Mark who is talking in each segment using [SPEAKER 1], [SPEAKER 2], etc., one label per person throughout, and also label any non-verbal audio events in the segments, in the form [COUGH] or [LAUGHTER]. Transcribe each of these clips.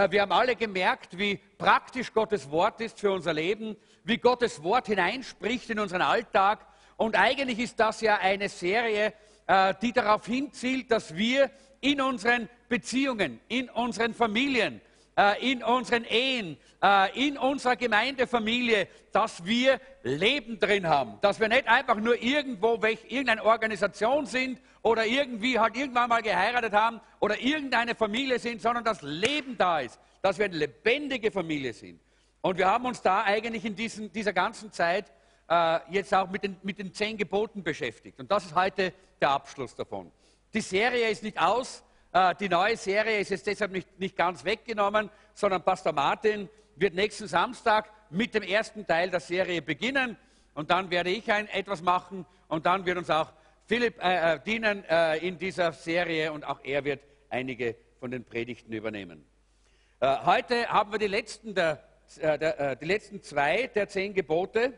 [SPEAKER 1] Äh, wir haben alle gemerkt, wie praktisch Gottes Wort ist für unser Leben, wie Gottes Wort hineinspricht in unseren Alltag. Und eigentlich ist das ja eine Serie, äh, die darauf hinzielt, dass wir in unseren Beziehungen, in unseren Familien, äh, in unseren Ehen, äh, in unserer Gemeindefamilie, dass wir Leben drin haben. Dass wir nicht einfach nur irgendwo welch, irgendeine Organisation sind oder irgendwie halt irgendwann mal geheiratet haben oder irgendeine Familie sind, sondern dass Leben da ist. Dass wir eine lebendige Familie sind. Und wir haben uns da eigentlich in diesen, dieser ganzen Zeit äh, jetzt auch mit den, mit den zehn Geboten beschäftigt. Und das ist heute der Abschluss davon. Die Serie ist nicht aus, die neue Serie ist jetzt deshalb nicht, nicht ganz weggenommen, sondern Pastor Martin wird nächsten Samstag mit dem ersten Teil der Serie beginnen und dann werde ich ein, etwas machen und dann wird uns auch Philipp äh, äh, dienen äh, in dieser Serie und auch er wird einige von den Predigten übernehmen. Äh, heute haben wir die letzten, der, äh, der, die letzten zwei der zehn Gebote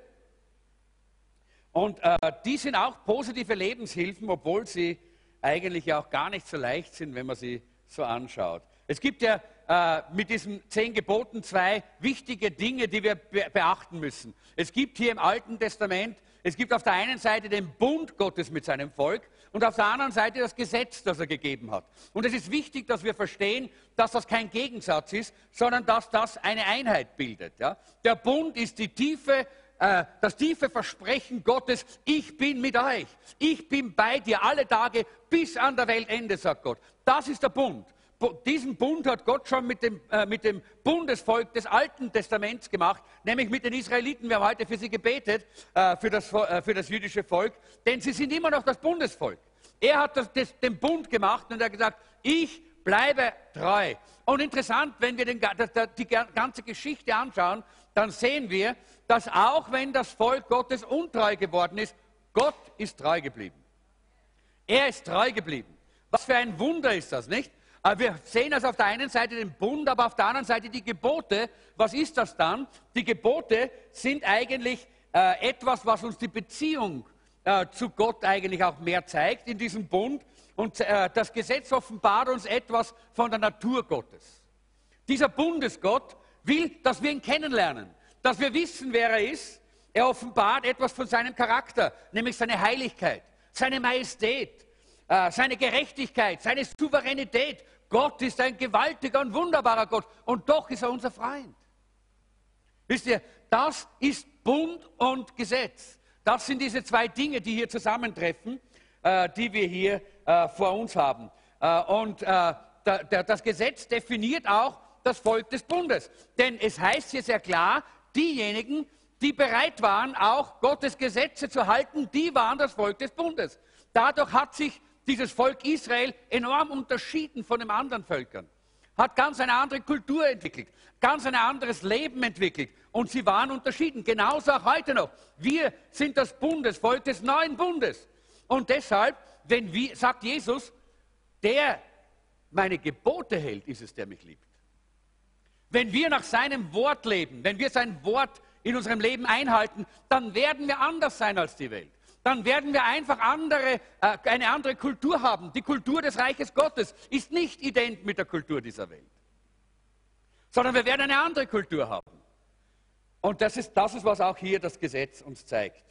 [SPEAKER 1] und die sind auch positive Lebenshilfen, obwohl sie eigentlich auch gar nicht so leicht sind, wenn man sie so anschaut. Es gibt ja äh, mit diesen zehn Geboten zwei wichtige Dinge, die wir be beachten müssen. Es gibt hier im Alten Testament, es gibt auf der einen Seite den Bund Gottes mit seinem Volk und auf der anderen Seite das Gesetz, das er gegeben hat. Und es ist wichtig, dass wir verstehen, dass das kein Gegensatz ist, sondern dass das eine Einheit bildet. Ja? Der Bund ist die tiefe äh, das tiefe Versprechen Gottes, ich bin mit euch, ich bin bei dir alle Tage bis an der Weltende, sagt Gott. Das ist der Bund. Diesen Bund hat Gott schon mit dem, äh, mit dem Bundesvolk des Alten Testaments gemacht, nämlich mit den Israeliten. Wir haben heute für sie gebetet, äh, für, das, äh, für das jüdische Volk, denn sie sind immer noch das Bundesvolk. Er hat das, das, den Bund gemacht und er hat gesagt, ich bleibe treu. Und interessant, wenn wir den, die ganze Geschichte anschauen, dann sehen wir, dass auch wenn das Volk Gottes untreu geworden ist, Gott ist treu geblieben. Er ist treu geblieben. Was für ein Wunder ist das, nicht? Wir sehen also auf der einen Seite den Bund, aber auf der anderen Seite die Gebote. Was ist das dann? Die Gebote sind eigentlich äh, etwas, was uns die Beziehung äh, zu Gott eigentlich auch mehr zeigt in diesem Bund. Und äh, das Gesetz offenbart uns etwas von der Natur Gottes. Dieser Bundesgott will, dass wir ihn kennenlernen, dass wir wissen, wer er ist. Er offenbart etwas von seinem Charakter, nämlich seine Heiligkeit, seine Majestät, äh, seine Gerechtigkeit, seine Souveränität. Gott ist ein gewaltiger und wunderbarer Gott und doch ist er unser Freund. Wisst ihr, das ist Bund und Gesetz. Das sind diese zwei Dinge, die hier zusammentreffen, äh, die wir hier äh, vor uns haben. Und da, da, das Gesetz definiert auch das Volk des Bundes. Denn es heißt hier sehr klar, diejenigen, die bereit waren, auch Gottes Gesetze zu halten, die waren das Volk des Bundes. Dadurch hat sich dieses Volk Israel enorm unterschieden von den anderen Völkern, hat ganz eine andere Kultur entwickelt, ganz ein anderes Leben entwickelt und sie waren unterschieden. Genauso auch heute noch. Wir sind das Bundesvolk des neuen Bundes. Und deshalb, wenn wir, sagt Jesus, der meine Gebote hält, ist es, der mich liebt. Wenn wir nach seinem Wort leben, wenn wir sein Wort in unserem Leben einhalten, dann werden wir anders sein als die Welt. Dann werden wir einfach andere, äh, eine andere Kultur haben. Die Kultur des Reiches Gottes ist nicht ident mit der Kultur dieser Welt, sondern wir werden eine andere Kultur haben. Und das ist, das ist was auch hier das Gesetz uns zeigt.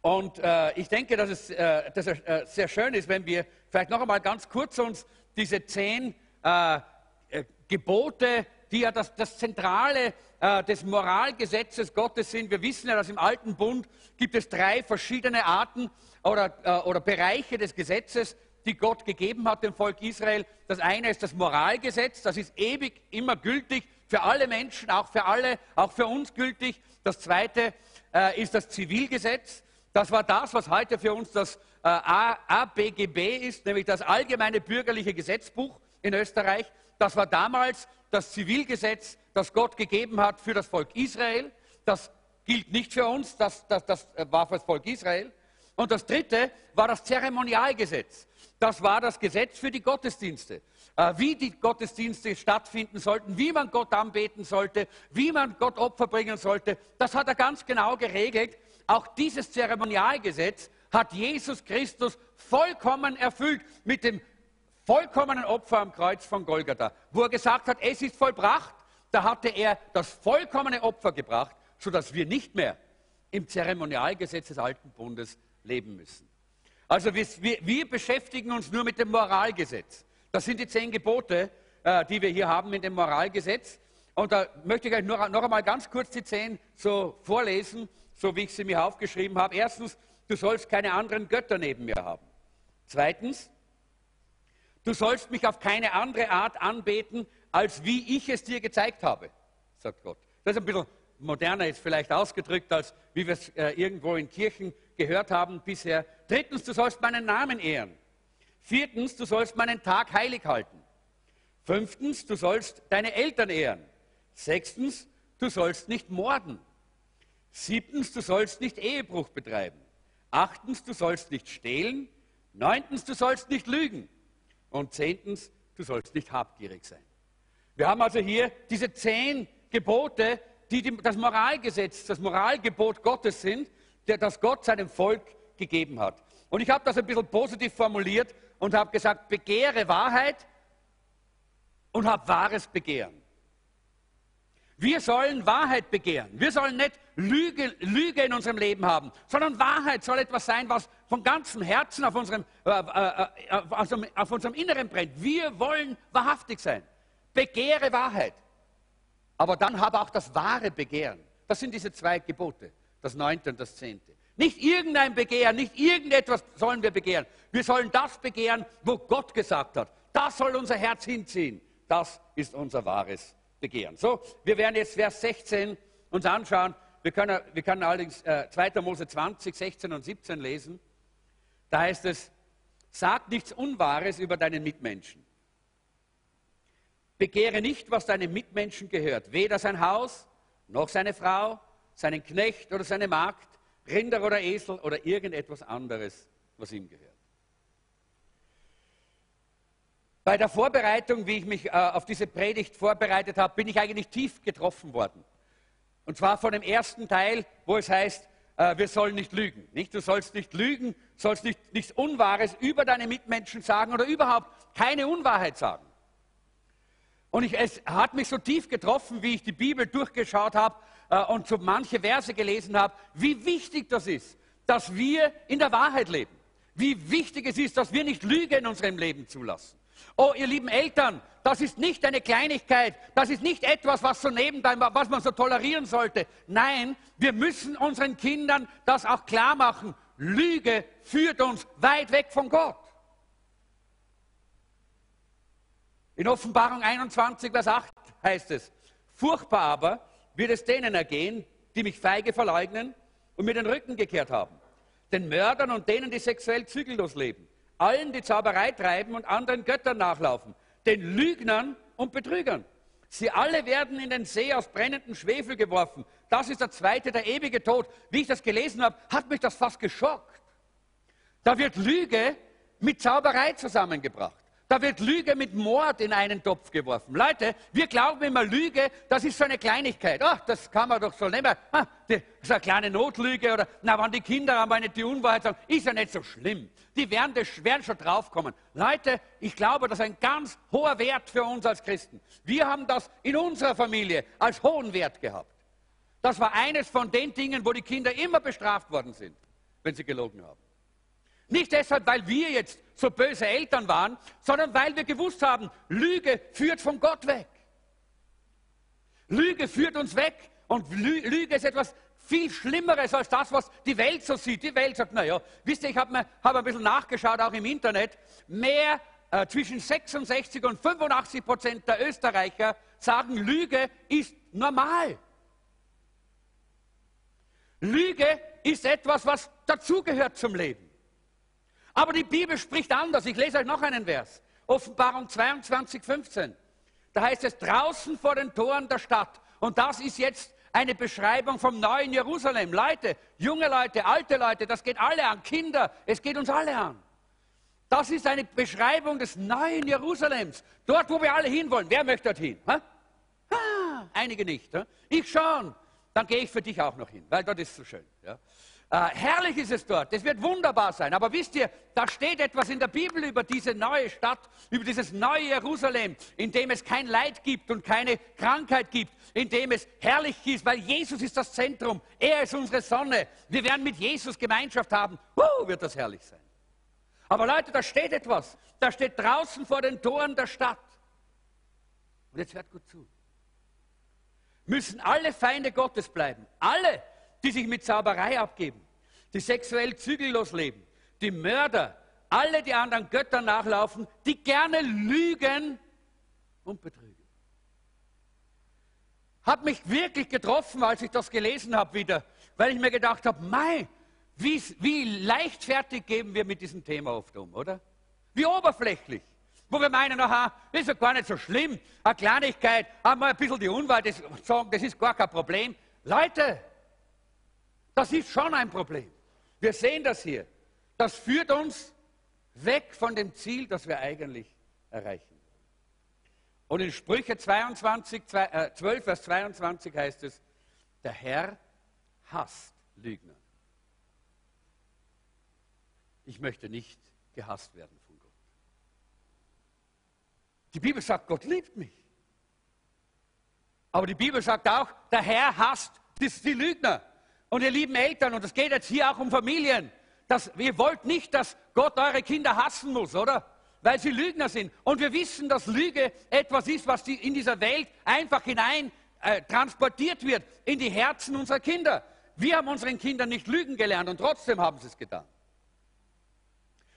[SPEAKER 1] Und äh, ich denke, dass es, äh, dass äh, sehr schön ist, wenn wir vielleicht noch einmal ganz kurz uns diese zehn äh, Gebote, die ja das, das Zentrale äh, des Moralgesetzes Gottes sind. Wir wissen ja, dass im Alten Bund gibt es drei verschiedene Arten oder, oder Bereiche des Gesetzes, die Gott gegeben hat dem Volk Israel. Das eine ist das Moralgesetz, das ist ewig immer gültig für alle Menschen, auch für alle, auch für uns gültig. Das zweite äh, ist das Zivilgesetz. Das war das, was heute für uns das äh, ABGB ist, nämlich das Allgemeine Bürgerliche Gesetzbuch in Österreich. Das war damals das Zivilgesetz, das Gott gegeben hat für das Volk Israel. Das gilt nicht für uns, das, das, das war für das Volk Israel. Und das dritte war das Zeremonialgesetz. Das war das Gesetz für die Gottesdienste. Äh, wie die Gottesdienste stattfinden sollten, wie man Gott anbeten sollte, wie man Gott Opfer bringen sollte. Das hat er ganz genau geregelt. Auch dieses Zeremonialgesetz hat Jesus Christus vollkommen erfüllt mit dem vollkommenen Opfer am Kreuz von Golgatha, wo er gesagt hat, es ist vollbracht, da hatte er das vollkommene Opfer gebracht, sodass wir nicht mehr im Zeremonialgesetz des alten Bundes leben müssen. Also wir, wir, beschäftigen uns nur mit dem Moralgesetz. Das sind die zehn Gebote, äh, die wir hier haben in dem Moralgesetz. Und da möchte ich euch noch, noch einmal ganz kurz die zehn so vorlesen, so wie ich sie mir aufgeschrieben habe. Erstens, du sollst keine anderen Götter neben mir haben. Zweitens, du sollst mich auf keine andere Art anbeten, als wie ich es dir gezeigt habe, sagt Gott. Das ist ein bisschen moderner jetzt vielleicht ausgedrückt, als wie wir es äh, irgendwo in Kirchen gehört haben bisher. Drittens, du sollst meinen Namen ehren. Viertens, du sollst meinen Tag heilig halten. Fünftens, du sollst deine Eltern ehren. Sechstens, du sollst nicht morden. Siebtens, du sollst nicht Ehebruch betreiben. Achtens, du sollst nicht stehlen. Neuntens, du sollst nicht lügen. Und zehntens, du sollst nicht habgierig sein. Wir haben also hier diese zehn Gebote, die das Moralgesetz, das Moralgebot Gottes sind, der, das Gott seinem Volk gegeben hat. Und ich habe das ein bisschen positiv formuliert und habe gesagt, begehre Wahrheit und hab wahres Begehren. Wir sollen Wahrheit begehren. Wir sollen nicht Lüge, Lüge in unserem Leben haben, sondern Wahrheit soll etwas sein, was von ganzem Herzen auf unserem, äh, äh, äh auf, auf unserem Inneren brennt. Wir wollen wahrhaftig sein. Begehre Wahrheit. Aber dann habe auch das wahre Begehren. Das sind diese zwei Gebote, das neunte und das zehnte. Nicht irgendein Begehren, nicht irgendetwas sollen wir begehren. Wir sollen das begehren, wo Gott gesagt hat. Das soll unser Herz hinziehen. Das ist unser wahres begehren. So, wir werden jetzt Vers 16 uns anschauen. Wir können, wir können allerdings äh, 2. Mose 20, 16 und 17 lesen. Da heißt es, sag nichts Unwahres über deinen Mitmenschen. Begehre nicht, was deinem Mitmenschen gehört, weder sein Haus, noch seine Frau, seinen Knecht oder seine Magd, Rinder oder Esel oder irgendetwas anderes, was ihm gehört. Bei der Vorbereitung, wie ich mich äh, auf diese Predigt vorbereitet habe, bin ich eigentlich tief getroffen worden. Und zwar von dem ersten Teil, wo es heißt, äh, wir sollen nicht lügen. Nicht? Du sollst nicht lügen, sollst nicht, nichts Unwahres über deine Mitmenschen sagen oder überhaupt keine Unwahrheit sagen. Und ich, es hat mich so tief getroffen, wie ich die Bibel durchgeschaut habe äh, und so manche Verse gelesen habe, wie wichtig das ist, dass wir in der Wahrheit leben. Wie wichtig es ist, dass wir nicht Lüge in unserem Leben zulassen. Oh, ihr lieben Eltern, das ist nicht eine Kleinigkeit, das ist nicht etwas, was so nebenbei, was man so tolerieren sollte. Nein, wir müssen unseren Kindern das auch klar machen. Lüge führt uns weit weg von Gott. In Offenbarung 21, Vers 8 heißt es, furchtbar aber wird es denen ergehen, die mich feige verleugnen und mir den Rücken gekehrt haben. Den Mördern und denen, die sexuell zügellos leben allen, die Zauberei treiben und anderen Göttern nachlaufen, den Lügnern und Betrügern. Sie alle werden in den See aus brennendem Schwefel geworfen. Das ist der zweite, der ewige Tod. Wie ich das gelesen habe, hat mich das fast geschockt. Da wird Lüge mit Zauberei zusammengebracht. Da wird Lüge mit Mord in einen Topf geworfen. Leute, wir glauben immer, Lüge, das ist so eine Kleinigkeit. Ach, das kann man doch so nehmen. Ah, das ist eine kleine Notlüge. Oder, na, wenn die Kinder einmal nicht die Unwahrheit sagen, ist ja nicht so schlimm. Die werden, das, werden schon draufkommen. Leute, ich glaube, das ist ein ganz hoher Wert für uns als Christen. Wir haben das in unserer Familie als hohen Wert gehabt. Das war eines von den Dingen, wo die Kinder immer bestraft worden sind, wenn sie gelogen haben. Nicht deshalb, weil wir jetzt so böse Eltern waren, sondern weil wir gewusst haben, Lüge führt von Gott weg. Lüge führt uns weg und Lüge ist etwas viel Schlimmeres als das, was die Welt so sieht. Die Welt sagt, naja, wisst ihr, ich habe hab ein bisschen nachgeschaut, auch im Internet, mehr äh, zwischen 66 und 85 Prozent der Österreicher sagen, Lüge ist normal. Lüge ist etwas, was dazugehört zum Leben. Aber die Bibel spricht anders. Ich lese euch noch einen Vers. Offenbarung 22, 15. Da heißt es draußen vor den Toren der Stadt. Und das ist jetzt eine Beschreibung vom neuen Jerusalem. Leute, junge Leute, alte Leute, das geht alle an. Kinder, es geht uns alle an. Das ist eine Beschreibung des neuen Jerusalems. Dort, wo wir alle hinwollen. Wer möchte dorthin? Ha? Einige nicht. Ha? Ich schon. Dann gehe ich für dich auch noch hin, weil dort ist so schön. Ja? Äh, herrlich ist es dort, es wird wunderbar sein. Aber wisst ihr, da steht etwas in der Bibel über diese neue Stadt, über dieses neue Jerusalem, in dem es kein Leid gibt und keine Krankheit gibt, in dem es herrlich ist, weil Jesus ist das Zentrum, er ist unsere Sonne. Wir werden mit Jesus Gemeinschaft haben. Uh, wird das herrlich sein. Aber Leute, da steht etwas. Da steht draußen vor den Toren der Stadt. Und jetzt hört gut zu. Müssen alle Feinde Gottes bleiben. Alle die sich mit Zauberei abgeben, die sexuell zügellos leben, die Mörder, alle, die anderen Göttern nachlaufen, die gerne lügen und betrügen. Hat mich wirklich getroffen, als ich das gelesen habe wieder, weil ich mir gedacht habe, mei, wie, wie leichtfertig geben wir mit diesem Thema oft um, oder? Wie oberflächlich. Wo wir meinen, aha, ist ja gar nicht so schlimm, eine Kleinigkeit, einmal ein bisschen die Unwahrheit sagen, das ist gar kein Problem. Leute, das ist schon ein Problem. Wir sehen das hier. Das führt uns weg von dem Ziel, das wir eigentlich erreichen. Und in Sprüche 22, 12, äh, Vers 22 heißt es, der Herr hasst Lügner. Ich möchte nicht gehasst werden von Gott. Die Bibel sagt, Gott liebt mich. Aber die Bibel sagt auch, der Herr hasst die Lügner. Und ihr lieben Eltern, und es geht jetzt hier auch um Familien, dass, ihr wollt nicht, dass Gott eure Kinder hassen muss, oder? Weil sie Lügner sind. Und wir wissen, dass Lüge etwas ist, was die in dieser Welt einfach hinein äh, transportiert wird in die Herzen unserer Kinder. Wir haben unseren Kindern nicht lügen gelernt und trotzdem haben sie es getan.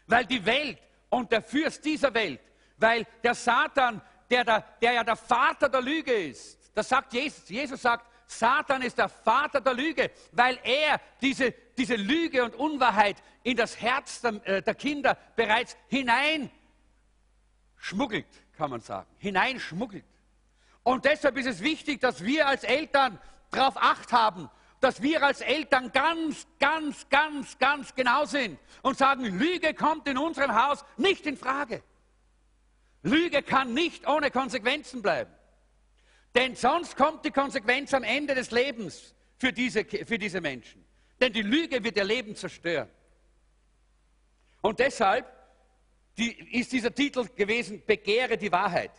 [SPEAKER 1] Weil die Welt und der Fürst dieser Welt, weil der Satan, der, der, der ja der Vater der Lüge ist, das sagt Jesus, Jesus sagt, Satan ist der Vater der Lüge, weil er diese, diese Lüge und Unwahrheit in das Herz der, äh, der Kinder bereits hineinschmuggelt, kann man sagen. Hineinschmuggelt. Und deshalb ist es wichtig, dass wir als Eltern darauf acht haben, dass wir als Eltern ganz, ganz, ganz, ganz genau sind und sagen, Lüge kommt in unserem Haus nicht in Frage. Lüge kann nicht ohne Konsequenzen bleiben. Denn sonst kommt die Konsequenz am Ende des Lebens für diese, für diese Menschen. Denn die Lüge wird ihr Leben zerstören. Und deshalb die, ist dieser Titel gewesen, Begehre die Wahrheit.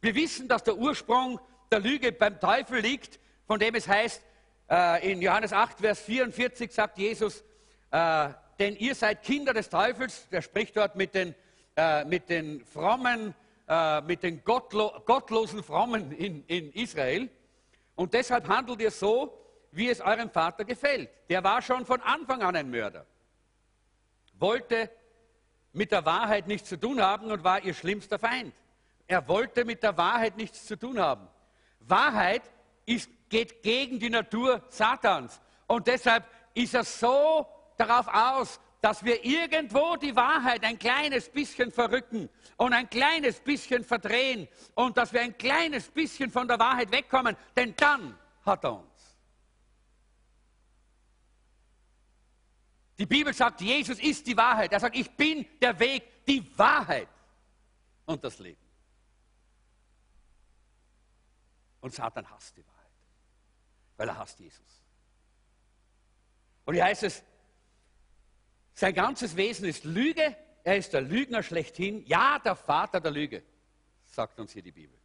[SPEAKER 1] Wir wissen, dass der Ursprung der Lüge beim Teufel liegt, von dem es heißt, äh, in Johannes 8, Vers 44 sagt Jesus, äh, denn ihr seid Kinder des Teufels, der spricht dort mit den, äh, mit den frommen äh, mit den gottlo gottlosen Frommen in, in Israel. Und deshalb handelt ihr so, wie es eurem Vater gefällt. Der war schon von Anfang an ein Mörder. Wollte mit der Wahrheit nichts zu tun haben und war ihr schlimmster Feind. Er wollte mit der Wahrheit nichts zu tun haben. Wahrheit ist, geht gegen die Natur Satans. Und deshalb ist er so darauf aus, dass wir irgendwo die Wahrheit ein kleines bisschen verrücken und ein kleines bisschen verdrehen und dass wir ein kleines bisschen von der Wahrheit wegkommen, denn dann hat er uns. Die Bibel sagt, Jesus ist die Wahrheit. Er sagt, ich bin der Weg, die Wahrheit und das Leben. Und Satan hasst die Wahrheit, weil er hasst Jesus. Und hier heißt es, sein ganzes Wesen ist Lüge. Er ist der Lügner schlechthin. Ja, der Vater der Lüge, sagt uns hier die Bibel.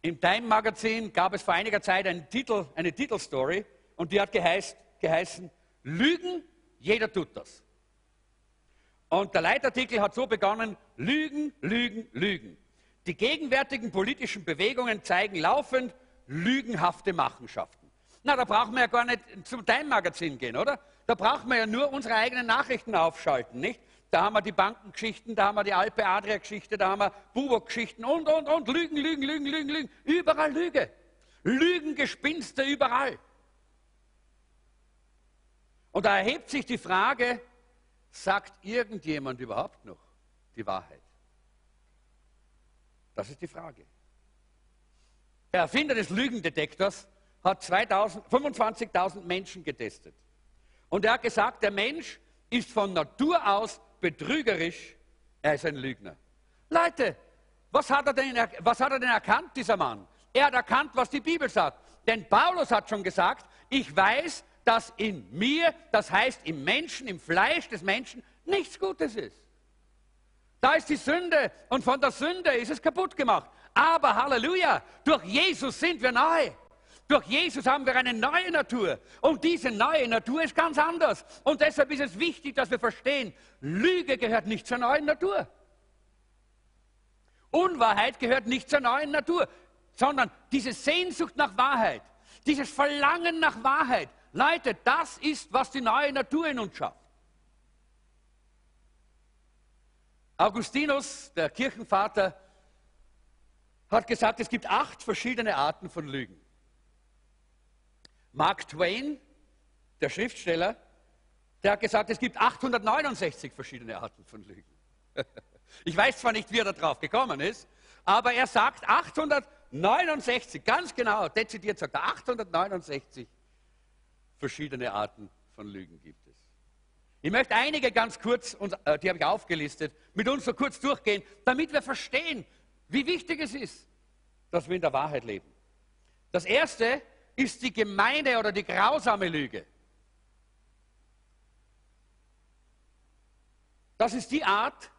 [SPEAKER 1] Im Time-Magazin gab es vor einiger Zeit einen Titel, eine Titelstory und die hat geheißt, geheißen Lügen, jeder tut das. Und der Leitartikel hat so begonnen, Lügen, Lügen, Lügen. Die gegenwärtigen politischen Bewegungen zeigen laufend lügenhafte Machenschaften. Na, da brauchen wir ja gar nicht zum Time-Magazin gehen, oder? Da brauchen wir ja nur unsere eigenen Nachrichten aufschalten, nicht? Da haben wir die Bankengeschichten, da haben wir die Alpe-Adria-Geschichte, da haben wir Bubok-Geschichten und, und, und. Lügen, Lügen, Lügen, Lügen, Lügen. Überall Lüge. Lügengespinste überall. Und da erhebt sich die Frage, sagt irgendjemand überhaupt noch die Wahrheit? Das ist die Frage. Der Erfinder des Lügendetektors hat 25.000 Menschen getestet. Und er hat gesagt, der Mensch ist von Natur aus betrügerisch, er ist ein Lügner. Leute, was hat er denn, was hat er denn erkannt, dieser Mann? Er hat erkannt, was die Bibel sagt. Denn Paulus hat schon gesagt, ich weiß, dass in mir, das heißt im Menschen, im Fleisch des Menschen, nichts Gutes ist. Da ist die Sünde und von der Sünde ist es kaputt gemacht. Aber Halleluja, durch Jesus sind wir neu. Durch Jesus haben wir eine neue Natur. Und diese neue Natur ist ganz anders. Und deshalb ist es wichtig, dass wir verstehen, Lüge gehört nicht zur neuen Natur. Unwahrheit gehört nicht zur neuen Natur, sondern diese Sehnsucht nach Wahrheit, dieses Verlangen nach Wahrheit. Leute, das ist, was die neue Natur in uns schafft. Augustinus, der Kirchenvater, hat gesagt, es gibt acht verschiedene Arten von Lügen. Mark Twain, der Schriftsteller, der hat gesagt, es gibt 869 verschiedene Arten von Lügen. [LAUGHS] Ich weiß zwar nicht, wie er darauf gekommen ist, aber er sagt 869, ganz genau, dezidiert sagt er, 869 verschiedene Arten von Lügen gibt es. Ich möchte einige ganz kurz, äh, die habe ich aufgelistet, mit uns so kurz durchgehen, damit wir verstehen, wie wichtig es ist, dass wir in der Wahrheit leben. Das erste ist die gemeine oder die grausame Lüge. Das ist die Art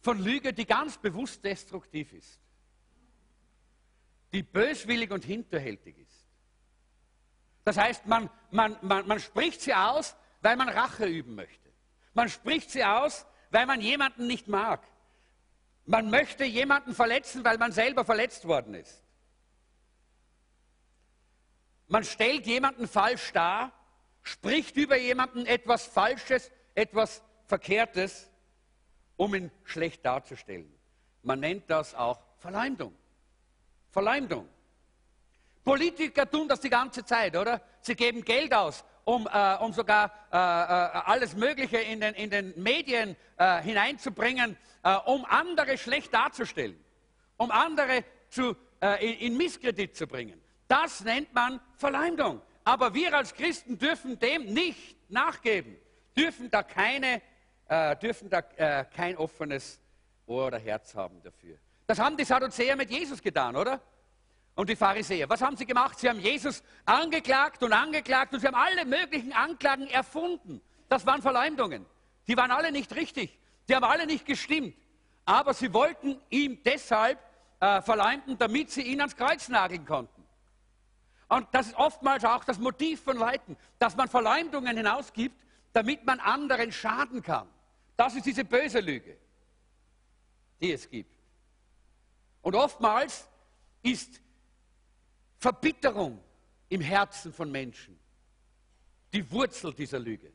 [SPEAKER 1] von Lüge, die ganz bewusst destruktiv ist, die böswillig und hinterhältig ist. Das heißt, man, man, man, man spricht sie aus, weil man Rache üben möchte. Man spricht sie aus, weil man jemanden nicht mag. Man möchte jemanden verletzen, weil man selber verletzt worden ist. Man stellt jemanden falsch dar, spricht über jemanden etwas Falsches, etwas Verkehrtes, um ihn schlecht darzustellen. Man nennt das auch Verleumdung. Verleumdung. Politiker tun das die ganze Zeit, oder? Sie geben Geld aus, um, äh, um sogar äh, äh, alles Mögliche in den, in den Medien äh, hineinzubringen, äh, um andere schlecht darzustellen, um andere zu, äh, in, in Misskredit zu bringen. Das nennt man Verleumdung. Aber wir als Christen dürfen dem nicht nachgeben, dürfen da, keine, äh, dürfen da äh, kein offenes Ohr oder Herz haben dafür. Das haben die Sadduzäer mit Jesus getan, oder? Und die Pharisäer. Was haben sie gemacht? Sie haben Jesus angeklagt und angeklagt und sie haben alle möglichen Anklagen erfunden. Das waren Verleumdungen. Die waren alle nicht richtig. Die haben alle nicht gestimmt. Aber sie wollten ihm deshalb äh, verleumden, damit sie ihn ans Kreuz nageln konnten. Und das ist oftmals auch das Motiv von Leuten, dass man Verleumdungen hinausgibt, damit man anderen schaden kann. Das ist diese böse Lüge, die es gibt. Und oftmals ist Verbitterung im Herzen von Menschen die Wurzel dieser Lüge.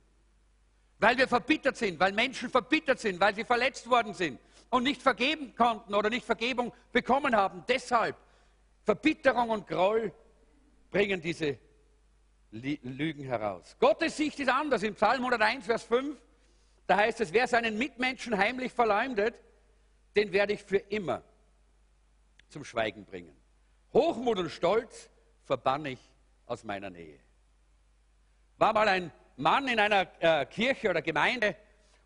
[SPEAKER 1] Weil wir verbittert sind, weil Menschen verbittert sind, weil sie verletzt worden sind und nicht vergeben konnten oder nicht Vergebung bekommen haben. Deshalb Verbitterung und Groll bringen diese Lügen heraus. Gottes Sicht ist anders. Im Psalm 101, Vers 5, da heißt es, wer seinen Mitmenschen heimlich verleumdet, den werde ich für immer zum Schweigen bringen. Hochmut und Stolz verbanne ich aus meiner Nähe. War mal ein Mann in einer äh, Kirche oder Gemeinde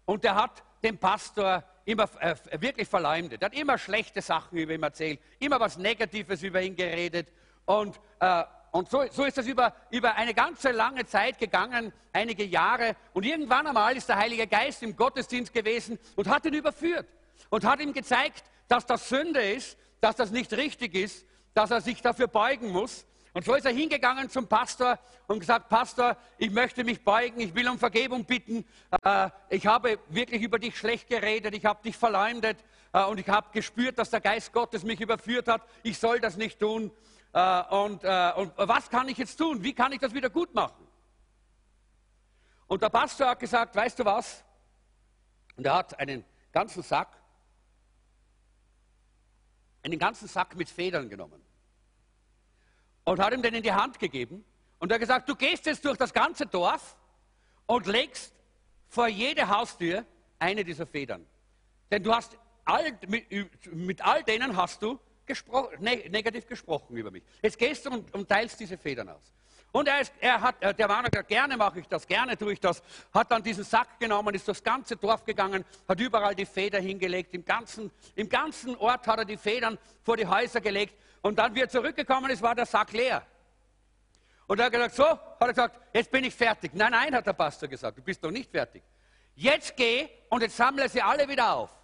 [SPEAKER 1] und der hat den Pastor immer äh, wirklich verleumdet. Er hat immer schlechte Sachen über ihn erzählt, immer was Negatives über ihn geredet und äh, und so, so ist das über, über eine ganze lange Zeit gegangen, einige Jahre. Und irgendwann einmal ist der Heilige Geist im Gottesdienst gewesen und hat ihn überführt und hat ihm gezeigt, dass das Sünde ist, dass das nicht richtig ist, dass er sich dafür beugen muss. Und so ist er hingegangen zum Pastor und gesagt, Pastor, ich möchte mich beugen, ich will um Vergebung bitten. Äh, ich habe wirklich über dich schlecht geredet, ich habe dich verleumdet äh, und ich habe gespürt, dass der Geist Gottes mich überführt hat. Ich soll das nicht tun. Äh, und, äh, und was kann ich jetzt tun? Wie kann ich das wieder gut machen? Und der Pastor hat gesagt, weißt du was? Und er hat einen ganzen Sack, einen ganzen Sack mit Federn genommen und hat ihm den in die Hand gegeben und er hat gesagt, du gehst jetzt durch das ganze Dorf und legst vor jede Haustür eine dieser Federn. Denn du hast all, mit, mit all denen hast du gespro ne negativ gesprochen über mich. Jetzt gehst du und, und teilst diese Federn aus. Und er, ist, er hat, äh, der hat gesagt, gerne mache ich das, gerne tue ich das. Hat dann diesen Sack genommen, ist durchs ganze Dorf gegangen, hat überall die Feder hingelegt. Im ganzen, Im ganzen Ort hat er die Federn vor die Häuser gelegt. Und dann, wie er zurückgekommen ist, war der Sack leer. Und er hat gesagt, so, hat er gesagt, jetzt bin ich fertig. Nein, nein, hat der Pastor gesagt, du bist noch nicht fertig. Jetzt geh und jetzt sammle sie alle wieder auf.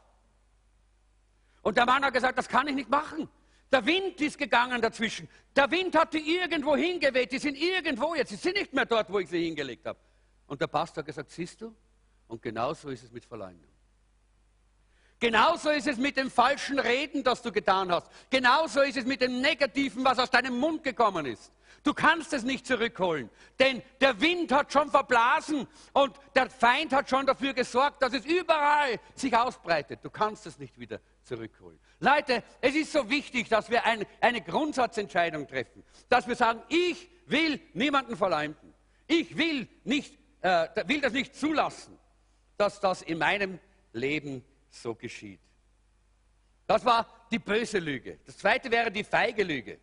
[SPEAKER 1] Und der Mann hat gesagt, das kann ich nicht machen. Der Wind ist gegangen dazwischen. Der Wind hat die irgendwo hingeweht. Die sind irgendwo jetzt. Sie sind nicht mehr dort, wo ich sie hingelegt habe. Und der Pastor hat gesagt, siehst du? Und genauso ist es mit Verleumdung. Genauso ist es mit dem falschen Reden, das du getan hast. Genauso ist es mit dem Negativen, was aus deinem Mund gekommen ist. Du kannst es nicht zurückholen, denn der Wind hat schon verblasen und der Feind hat schon dafür gesorgt, dass es überall sich ausbreitet. Du kannst es nicht wieder zurückholen. Leute, es ist so wichtig, dass wir ein, eine Grundsatzentscheidung treffen, dass wir sagen, ich will niemanden verleumden. Ich will, nicht, äh, will das nicht zulassen, dass das in meinem Leben so geschieht. Das war die böse Lüge. Das zweite wäre die feige Lüge.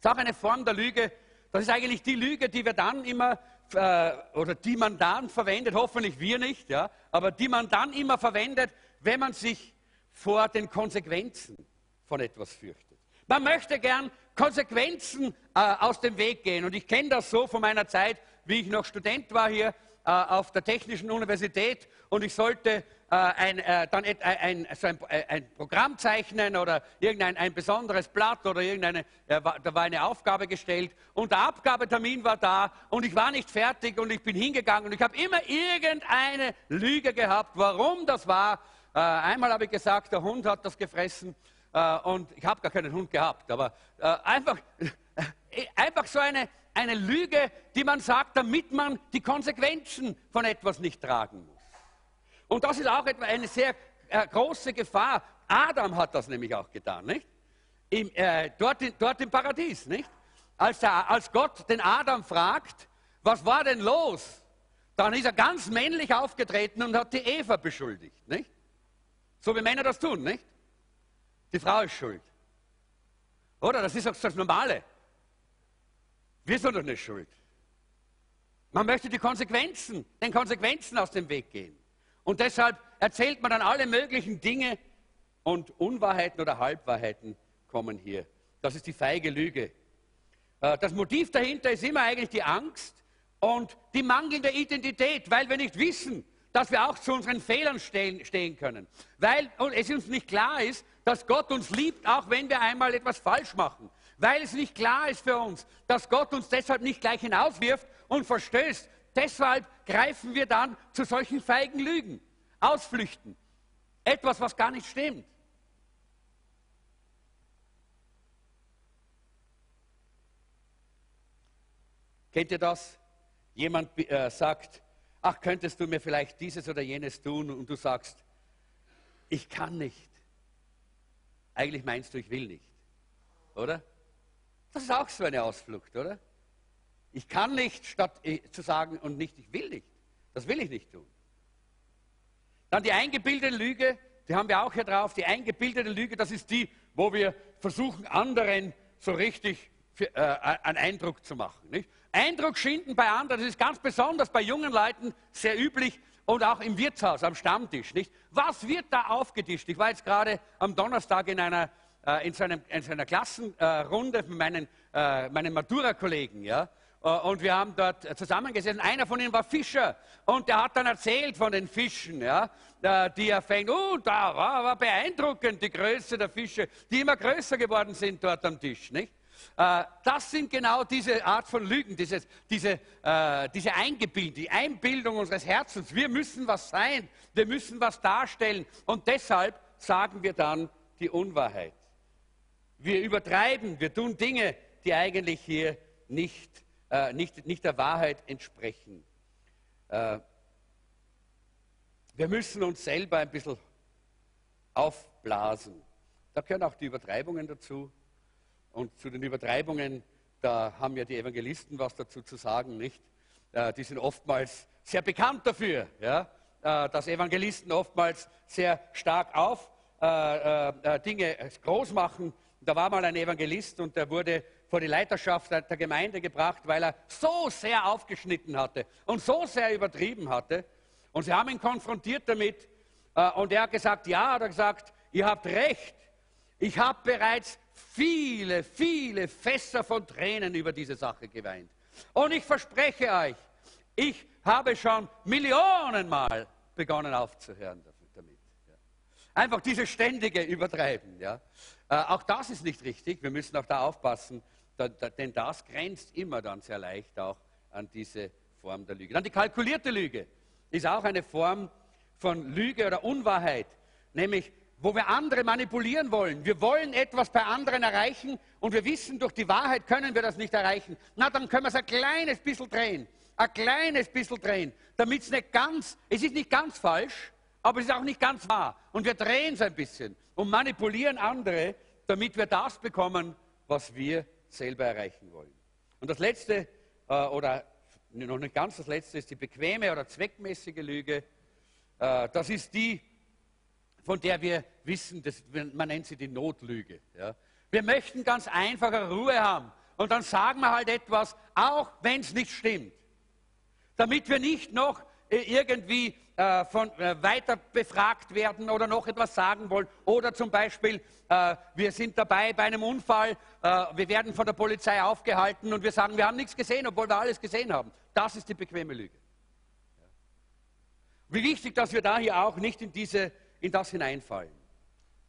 [SPEAKER 1] Das ist auch eine Form der Lüge. Das ist eigentlich die Lüge, die wir dann immer, äh, oder die man dann verwendet, hoffentlich wir nicht, ja, aber die man dann immer verwendet, wenn man sich vor den Konsequenzen von etwas fürchtet. Man möchte gern Konsequenzen äh, aus dem Weg gehen. Und ich kenne das so von meiner Zeit, wie ich noch Student war hier äh, auf der Technischen Universität und ich sollte äh, ein, äh, dann ein, so ein, ein, Programm zeichnen oder irgendein ein besonderes Blatt oder irgendeine, da war eine Aufgabe gestellt und der Abgabetermin war da und ich war nicht fertig und ich bin hingegangen und ich habe immer irgendeine Lüge gehabt, warum das war. Einmal habe ich gesagt, der Hund hat das gefressen und ich habe gar keinen Hund gehabt, aber einfach, einfach so eine, eine Lüge, die man sagt, damit man die Konsequenzen von etwas nicht tragen muss. Und das ist auch eine sehr äh, große Gefahr. Adam hat das nämlich auch getan, nicht? Im, äh, dort, dort, im Paradies, nicht? Als, der, als Gott den Adam fragt, was war denn los? Dann ist er ganz männlich aufgetreten und hat die Eva beschuldigt, nicht? So wie Männer das tun, nicht? Die Frau ist schuld. Oder? Das ist auch das Normale. Wir sind doch nicht schuld. Man möchte die Konsequenzen, den Konsequenzen aus dem Weg gehen. Und deshalb erzählt man dann alle möglichen Dinge und Unwahrheiten oder Halbwahrheiten kommen hier. Das ist die feige Lüge. Äh, das Motiv dahinter ist immer eigentlich die Angst und die mangelnde Identität, weil wir nicht wissen, dass wir auch zu unseren Fehlern stehen, stehen können. Weil es uns nicht klar ist, dass Gott uns liebt, auch wenn wir einmal etwas falsch machen. Weil es nicht klar ist für uns, dass Gott uns deshalb nicht gleich hinauswirft und verstößt, Deshalb greifen wir dann zu solchen feigen Lügen, Ausflüchten. Etwas, was gar nicht stimmt. Kennt ihr das? Jemand äh, sagt, ach, könntest du mir vielleicht dieses oder jenes tun? Und du sagst, ich kann nicht. Eigentlich meinst du, ich will nicht. Oder? Das ist auch so eine Ausflucht, oder? Ich kann nicht, statt äh, zu sagen und nicht, ich will nicht. Das will ich nicht tun. Dann die eingebildete Lüge, die haben wir auch hier drauf. Die eingebildete Lüge, das ist die, wo wir versuchen, anderen so richtig für, äh, einen Eindruck zu machen. Nicht? Eindruck schinden bei anderen, das ist ganz besonders bei jungen Leuten sehr üblich und auch im Wirtshaus, am Stammtisch. Nicht? Was wird da aufgetischt? Ich war jetzt gerade am Donnerstag in einer, äh, in so, einem, in so einer Klassenrunde mit meinen, äh, meinen Matura-Kollegen. Ja? Äh, und wir haben dort zusammengesessen. Einer von ihnen war Fischer und der hat dann erzählt von den Fischen, ja, die er fängt. Oh, da war, war beeindruckend die Größe der Fische, die immer größer geworden sind dort am Tisch, nicht? Äh, das sind genau diese Art von Lügen, dieses, diese, äh, diese Eingebildung, die Einbildung unseres Herzens. Wir müssen was sein, wir müssen was darstellen und deshalb sagen wir dann die Unwahrheit. Wir übertreiben, wir tun Dinge, die eigentlich hier nicht äh, nicht, nicht der Wahrheit entsprechen. Äh, wir müssen uns selber ein bisschen aufblasen. Da gehören auch die Übertreibungen dazu. Und zu den Übertreibungen, da haben ja die Evangelisten was dazu zu sagen, nicht? Äh, die sind oftmals sehr bekannt dafür, ja? Äh, dass Evangelisten oftmals sehr stark auf äh, Dinge groß machen. Da war mal ein Evangelist und der wurde vor die Leiterschaft der Gemeinde gebracht, weil er so sehr aufgeschnitten hatte und so sehr übertrieben hatte. Und sie haben ihn konfrontiert damit und er hat gesagt, ja, hat er gesagt, ihr habt recht. Ich habe bereits viele, viele Fässer von Tränen über diese Sache geweint. Und ich verspreche euch, ich habe schon Millionenmal begonnen aufzuhören damit. Einfach diese ständige Übertreiben. Ja. Äh, auch das ist nicht richtig. Wir müssen auch da aufpassen, denn das grenzt immer dann sehr leicht auch an diese Form der Lüge. Dann die kalkulierte Lüge ist auch eine Form von Lüge oder Unwahrheit, nämlich wo wir andere manipulieren wollen. Wir wollen etwas bei anderen erreichen und wir wissen, durch die Wahrheit können wir das nicht erreichen. Na, dann können wir es ein kleines bisschen drehen. Ein kleines bisschen drehen, damit es nicht ganz, es ist nicht ganz falsch, aber es ist auch nicht ganz wahr. Und wir drehen es ein bisschen und manipulieren andere, damit wir das bekommen, was wir selber erreichen wollen. Und das Letzte, äh, oder noch nicht ganz das Letzte, ist die bequeme oder zweckmäßige Lüge. Äh, das ist die, von der wir wissen, das, man nennt sie die Notlüge. Ja. Wir möchten ganz einfache Ruhe haben und dann sagen wir halt etwas, auch wenn es nicht stimmt. Damit wir nicht noch äh, irgendwie äh, von, äh, weiter befragt werden oder noch etwas sagen wollen. Oder zum Beispiel, äh, wir sind dabei bei einem Unfall, äh, wir werden von der Polizei aufgehalten und wir sagen, wir haben nichts gesehen, obwohl wir alles gesehen haben. Das ist die bequeme Lüge. Wie wichtig, dass wir da hier auch nicht in diese in das hineinfallen.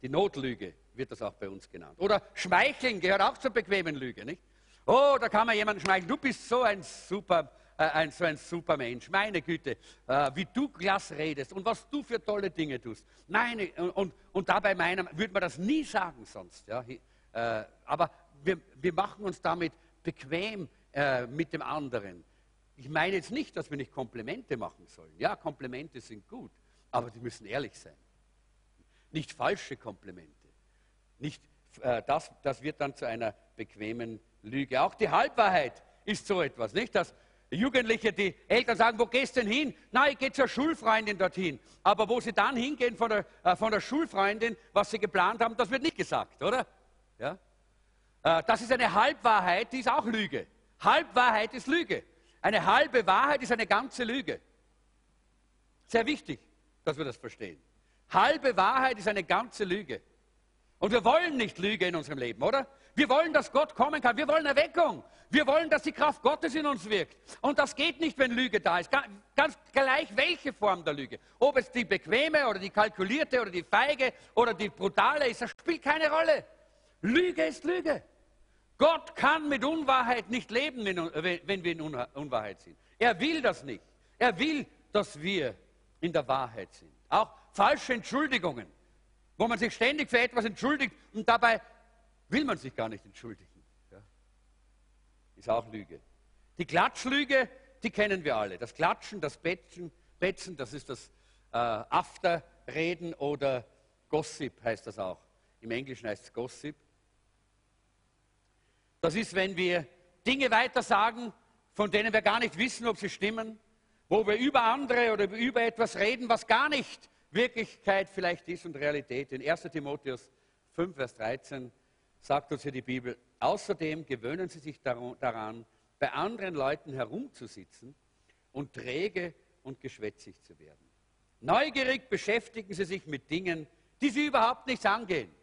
[SPEAKER 1] Die Notlüge wird das auch bei uns genannt. Oder Schmeicheln gehört auch zur bequemen Lüge, nicht? Oh, da kann man jemanden schmeicheln. Du bist so ein super, äh, ein, so ein super Mensch. Meine Güte, äh, wie du klasse redest und was du für tolle Dinge tust. Nein, und, und dabei meinem, würde man das nie sagen sonst. Ja? Äh, aber wir, wir machen uns damit bequem äh, mit dem anderen. Ich meine jetzt nicht, dass wir nicht Komplimente machen sollen. Ja, Komplimente sind gut, aber die müssen ehrlich sein nicht falsche Komplimente. Nicht, äh, das, das wird dann zu einer bequemen Lüge. Auch die Halbwahrheit ist so etwas, nicht? Dass Jugendliche, die Eltern sagen, wo gehst du denn hin? Na, ich gehe zur Schulfreundin dorthin. Aber wo sie dann hingehen von der, äh, von der Schulfreundin, was sie geplant haben, das wird nicht gesagt, oder? Ja? Äh, das ist eine Halbwahrheit, die ist auch Lüge. Halbwahrheit ist Lüge. Eine halbe Wahrheit ist eine ganze Lüge. Sehr wichtig, dass wir das verstehen. Halbe Wahrheit ist eine ganze Lüge. Und wir wollen nicht Lüge in unserem Leben, oder? Wir wollen, dass Gott kommen kann. Wir wollen Erweckung. Wir wollen, dass die Kraft Gottes in uns wirkt. Und das geht nicht, wenn Lüge da ist. Ganz gleich welche Form der Lüge. Ob es die bequeme oder die kalkulierte oder die feige oder die brutale ist, das spielt keine Rolle. Lüge ist Lüge. Gott kann mit Unwahrheit nicht leben, wenn wir in Unwahrheit sind. Er will das nicht. Er will, dass wir in der Wahrheit sind. Auch falsche Entschuldigungen, wo man sich ständig für etwas entschuldigt und dabei will man sich gar nicht entschuldigen. Ja. Ist auch Lüge. Die Klatschlüge, die kennen wir alle. Das Klatschen, das Betzen, Betzen das ist das äh, Afterreden oder Gossip heißt das auch. Im Englischen heißt es Gossip. Das ist, wenn wir Dinge weitersagen, von denen wir gar nicht wissen, ob sie stimmen, wo wir über andere oder über etwas reden, was gar nicht Wirklichkeit vielleicht ist und Realität. In 1 Timotheus 5, Vers 13 sagt uns hier die Bibel, außerdem gewöhnen Sie sich daran, bei anderen Leuten herumzusitzen und träge und geschwätzig zu werden. Neugierig beschäftigen Sie sich mit Dingen, die Sie überhaupt nichts angehen.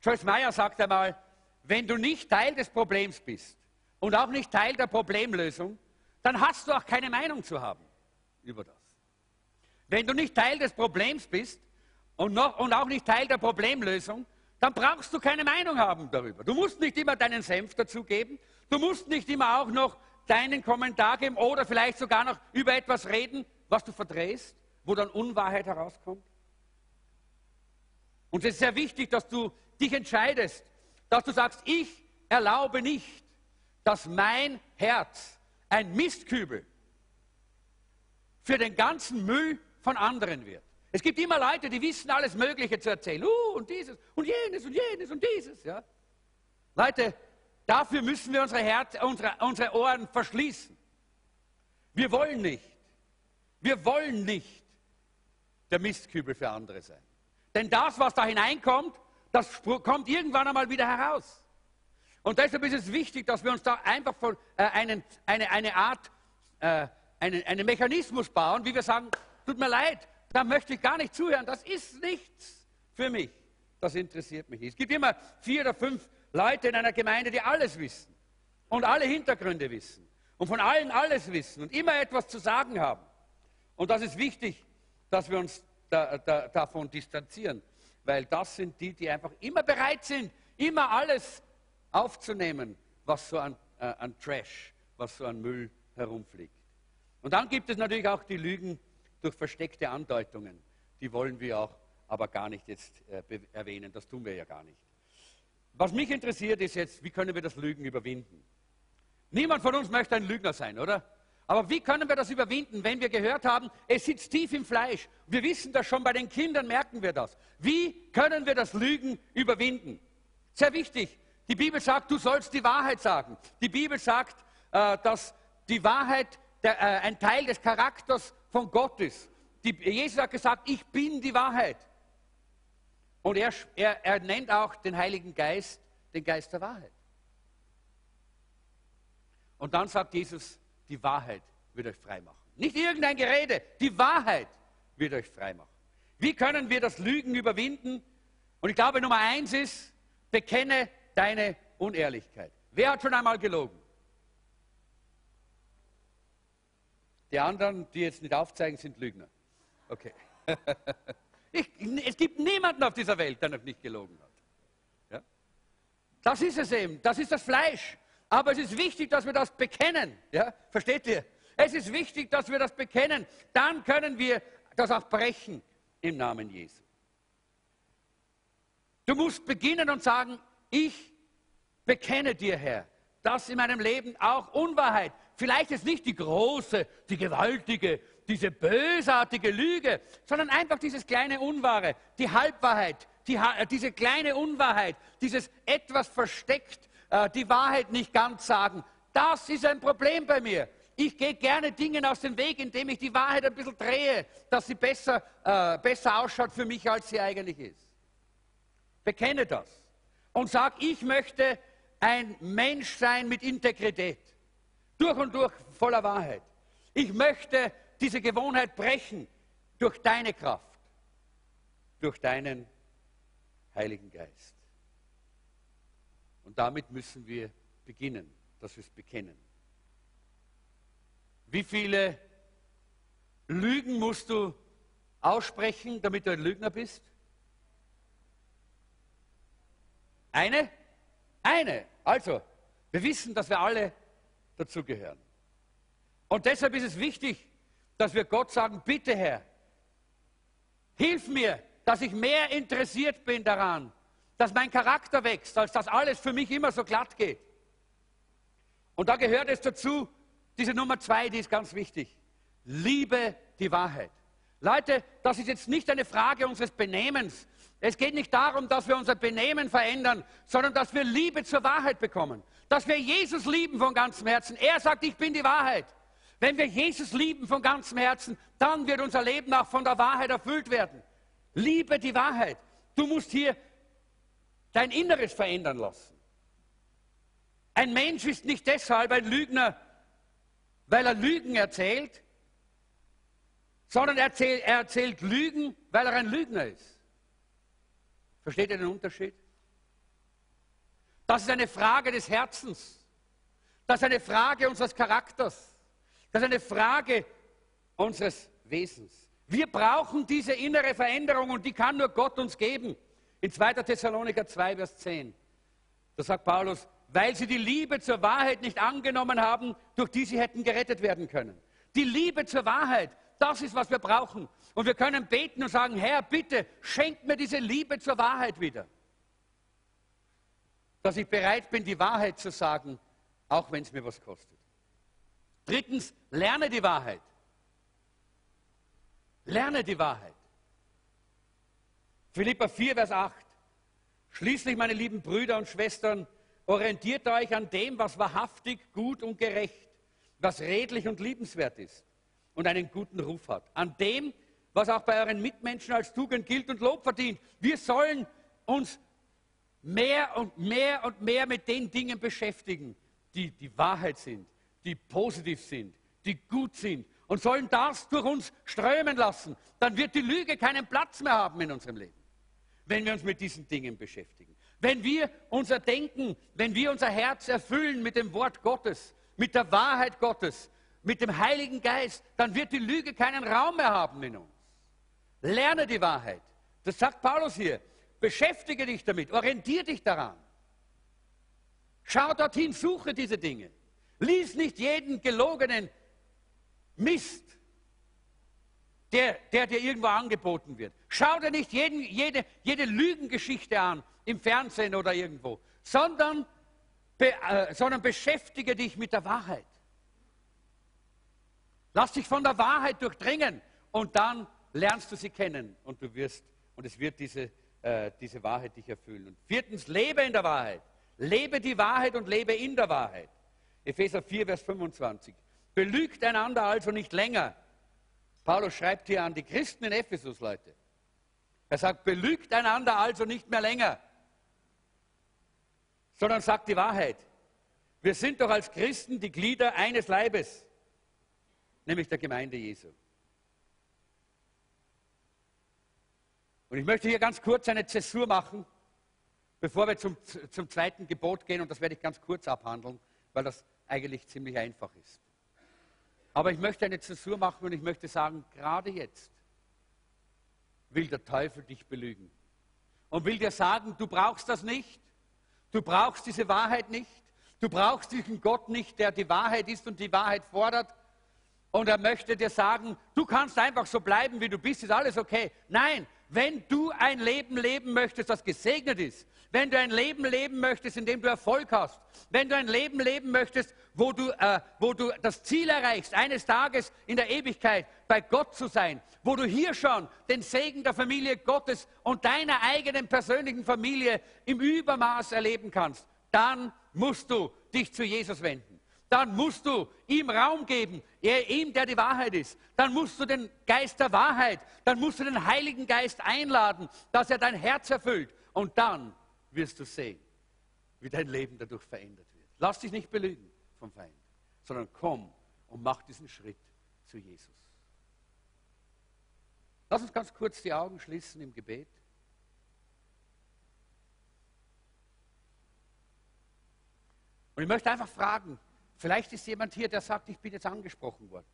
[SPEAKER 1] Joyce Meyer sagt einmal, wenn du nicht Teil des Problems bist und auch nicht Teil der Problemlösung, dann hast du auch keine Meinung zu haben über das. Wenn du nicht Teil des Problems bist und, noch, und auch nicht Teil der Problemlösung, dann brauchst du keine Meinung haben darüber. Du musst nicht immer deinen Senf dazugeben. Du musst nicht immer auch noch deinen Kommentar geben oder vielleicht sogar noch über etwas reden, was du verdrehst, wo dann Unwahrheit herauskommt. Und es ist sehr wichtig, dass du dich entscheidest, dass du sagst, ich erlaube nicht, dass mein Herz ein Mistkübel für den ganzen Müll von anderen wird. Es gibt immer Leute, die wissen alles Mögliche zu erzählen. Uh, und dieses und jenes und jenes und dieses. Ja? Leute, dafür müssen wir unsere, Herz, unsere, unsere Ohren verschließen. Wir wollen nicht, wir wollen nicht der Mistkübel für andere sein. Denn das, was da hineinkommt, das kommt irgendwann einmal wieder heraus. Und deshalb ist es wichtig, dass wir uns da einfach von, äh, einen, eine, eine Art, äh, einen, einen Mechanismus bauen, wie wir sagen, tut mir leid, da möchte ich gar nicht zuhören, das ist nichts für mich. das interessiert mich nicht. Es gibt immer vier oder fünf Leute in einer Gemeinde, die alles wissen und alle Hintergründe wissen und von allen alles wissen und immer etwas zu sagen haben. Und das ist wichtig, dass wir uns da, da, davon distanzieren, weil das sind die, die einfach immer bereit sind, immer alles aufzunehmen, was so an, äh, an Trash, was so an Müll herumfliegt. Und dann gibt es natürlich auch die Lügen durch versteckte Andeutungen. Die wollen wir auch aber gar nicht jetzt äh, erwähnen. Das tun wir ja gar nicht. Was mich interessiert ist jetzt, wie können wir das Lügen überwinden? Niemand von uns möchte ein Lügner sein, oder? Aber wie können wir das überwinden, wenn wir gehört haben, es sitzt tief im Fleisch? Wir wissen das schon, bei den Kindern merken wir das. Wie können wir das Lügen überwinden? Sehr wichtig. Die Bibel sagt, du sollst die Wahrheit sagen. Die Bibel sagt, äh, dass die Wahrheit äh, ein Teil des Charakters von Gott ist. Die, Jesus hat gesagt, ich bin die Wahrheit. Und er, er, er nennt auch den Heiligen Geist den Geist der Wahrheit. Und dann sagt Jesus, die Wahrheit wird euch frei machen. Nicht irgendein Gerede, die Wahrheit wird euch frei machen. Wie können wir das Lügen überwinden? Und ich glaube, Nummer eins ist, bekenne deine Unehrlichkeit. Wer hat schon einmal gelogen? Die anderen, die jetzt nicht aufzeigen, sind Lügner. Okay. [LAUGHS] Ich, es gibt niemanden auf dieser Welt, der noch nicht gelogen hat. Ja? Das ist es eben. Das ist das Fleisch. Aber es ist wichtig, dass wir das bekennen. Ja? Versteht ihr? Es ist wichtig, dass wir das bekennen. Dann können wir das auch brechen im Namen Jesu. Du musst beginnen und sagen, ich bekenne dir, Herr, dass in meinem Leben auch Unwahrheit, vielleicht ist nicht die große, die gewaltige, diese bösartige Lüge, sondern einfach dieses kleine Unwahre, die Halbwahrheit, die, äh, diese kleine Unwahrheit, dieses etwas versteckt, äh, die Wahrheit nicht ganz sagen. Das ist ein Problem bei mir. Ich gehe gerne Dingen aus dem Weg, indem ich die Wahrheit ein bisschen drehe, dass sie besser, äh, besser ausschaut für mich, als sie eigentlich ist. Bekenne das und sag, ich möchte ein Mensch sein mit Integrität, durch und durch voller Wahrheit. Ich möchte diese Gewohnheit brechen durch deine Kraft, durch deinen Heiligen Geist. Und damit müssen wir beginnen, dass wir es bekennen. Wie viele Lügen musst du aussprechen, damit du ein Lügner bist? Eine? Eine. Also, wir wissen, dass wir alle dazugehören. Und deshalb ist es wichtig, dass wir Gott sagen, bitte Herr, hilf mir, dass ich mehr interessiert bin daran, dass mein Charakter wächst, als dass alles für mich immer so glatt geht. Und da gehört es dazu, diese Nummer zwei, die ist ganz wichtig. Liebe die Wahrheit. Leute, das ist jetzt nicht eine Frage unseres Benehmens. Es geht nicht darum, dass wir unser Benehmen verändern, sondern dass wir Liebe zur Wahrheit bekommen. Dass wir Jesus lieben von ganzem Herzen. Er sagt, ich bin die Wahrheit. Wenn wir Jesus lieben von ganzem Herzen, dann wird unser Leben auch von der Wahrheit erfüllt werden. Liebe die Wahrheit. Du musst hier dein Inneres verändern lassen. Ein Mensch ist nicht deshalb ein Lügner, weil er Lügen erzählt, sondern er erzählt, er Lügen, weil er ein Lügner ist. Versteht ihr den Unterschied? Das ist eine Frage des Herzens. Das ist eine Frage unseres Charakters. Das ist eine Frage unseres Wesens. Wir brauchen diese innere Veränderung und die kann nur Gott uns geben. In 2. Thessaloniker 2, Vers 10. Da sagt Paulus, weil sie die Liebe zur Wahrheit nicht angenommen haben, durch die sie hätten gerettet werden können. Die Liebe zur Wahrheit, das ist, was wir brauchen. Und wir können beten und sagen, Herr, bitte, schenk mir diese Liebe zur Wahrheit wieder. Dass ich bereit bin, die Wahrheit zu sagen, auch wenn es mir was kostet. Drittens, lerne die Wahrheit. Lerne die Wahrheit. Philippa 4, Vers 8. Schließlich, meine lieben Brüder und Schwestern, orientiert euch an dem, was wahrhaftig, gut und gerecht, was redlich und liebenswert ist und einen guten Ruf hat. An dem, was auch bei euren Mitmenschen als Tugend gilt und Lob verdient. Wir sollen uns mehr und mehr und mehr mit den Dingen beschäftigen, die die Wahrheit sind, die positiv sind, die gut sind und sollen das durch uns strömen lassen, dann wird die Lüge keinen Platz mehr haben in unserem Leben. wenn wir uns mit diesen Dingen beschäftigen. Wenn wir unser Denken, wenn wir unser Herz erfüllen mit dem Wort Gottes, mit der Wahrheit Gottes, mit dem Heiligen Geist, dann wird die Lüge keinen Raum mehr haben in uns. Lerne die Wahrheit. Das sagt Paulus hier. Beschäftige dich damit, orientiere dich daran. Schau dorthin, suche diese Dinge. Lies nicht jeden gelogenen Mist, der, der dir irgendwo angeboten wird. Schau dir nicht jeden, jede, jede Lügengeschichte an im Fernsehen oder irgendwo, sondern, be, äh, sondern beschäftige dich mit der Wahrheit. Lass dich von der Wahrheit durchdringen und dann lernst du sie kennen und du wirst, und es wird diese, äh, diese Wahrheit dich erfüllen. Und viertens, lebe in der Wahrheit. Lebe die Wahrheit und lebe in der Wahrheit. Epheser 4, Vers 25. Belügt einander also nicht länger. Paulus schreibt hier an die Christen in Ephesus, Leute. Er sagt, belügt einander also nicht mehr länger, sondern sagt die Wahrheit. Wir sind doch als Christen die Glieder eines Leibes nämlich der Gemeinde Jesu. Und ich möchte hier ganz kurz eine Zäsur machen, bevor wir zum, zum zweiten Gebot gehen, und das werde ich ganz kurz abhandeln, weil das eigentlich ziemlich einfach ist. Aber ich möchte eine Zäsur machen und ich möchte sagen, gerade jetzt will der Teufel dich belügen. Und will dir sagen, du brauchst das nicht, du brauchst diese Wahrheit nicht, du brauchst diesen Gott nicht, der die Wahrheit ist und die Wahrheit fordert, und er möchte dir sagen, du kannst einfach so bleiben, wie du bist, ist alles okay. Nein, wenn du ein Leben leben möchtest, das gesegnet ist, wenn du ein Leben leben möchtest, in dem du Erfolg hast, wenn du ein Leben leben möchtest, wo du, äh, wo du das Ziel erreichst, eines Tages in der Ewigkeit bei Gott zu sein, wo du hier schon den Segen der Familie Gottes und deiner eigenen persönlichen Familie im Übermaß erleben kannst, dann musst du dich zu Jesus wenden dann musst du ihm Raum geben, er, ihm, der die Wahrheit ist. Dann musst du den Geist der Wahrheit, dann musst du den Heiligen Geist einladen, dass er dein Herz erfüllt. Und dann wirst du sehen, wie dein Leben dadurch verändert wird. Lass dich nicht belügen vom Feind, sondern komm und mach diesen Schritt zu Jesus. Lass uns ganz kurz die Augen schließen im Gebet. Und ich möchte einfach fragen, Vielleicht ist jemand hier, der sagt, ich bin jetzt angesprochen worden.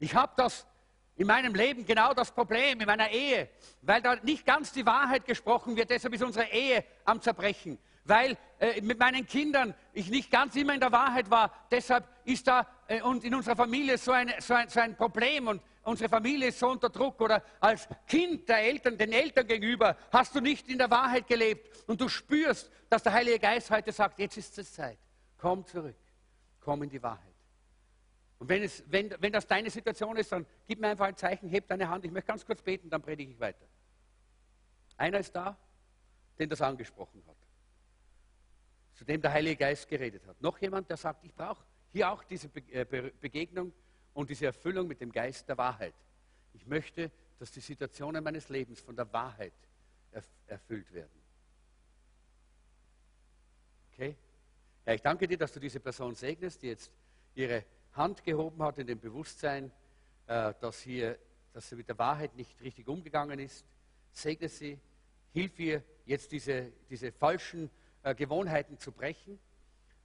[SPEAKER 1] Ich habe das in meinem Leben genau das Problem, in meiner Ehe, weil da nicht ganz die Wahrheit gesprochen wird, deshalb ist unsere Ehe am Zerbrechen. Weil äh, mit meinen Kindern ich nicht ganz immer in der Wahrheit war, deshalb ist da äh, und in unserer Familie so, eine, so, ein, so ein Problem und unsere Familie ist so unter Druck oder als Kind der Eltern, den Eltern gegenüber, hast du nicht in der Wahrheit gelebt und du spürst, dass der Heilige Geist heute sagt, jetzt ist es Zeit, komm zurück komm in die Wahrheit. Und wenn, es, wenn, wenn das deine Situation ist, dann gib mir einfach ein Zeichen, heb deine Hand. Ich möchte ganz kurz beten, dann predige ich weiter. Einer ist da, den das angesprochen hat, zu dem der Heilige Geist geredet hat. Noch jemand, der sagt, ich brauche hier auch diese äh, Begegnung und diese Erfüllung mit dem Geist der Wahrheit. Ich möchte, dass die Situationen meines Lebens von der Wahrheit erfüllt werden. Okay? Herr, ich danke dir, dass du diese Person segnest, die jetzt ihre Hand gehoben hat in dem Bewusstsein, äh, dass, hier, dass sie mit der Wahrheit nicht richtig umgegangen ist. Segne sie, hilf ihr jetzt diese, diese falschen äh, Gewohnheiten zu brechen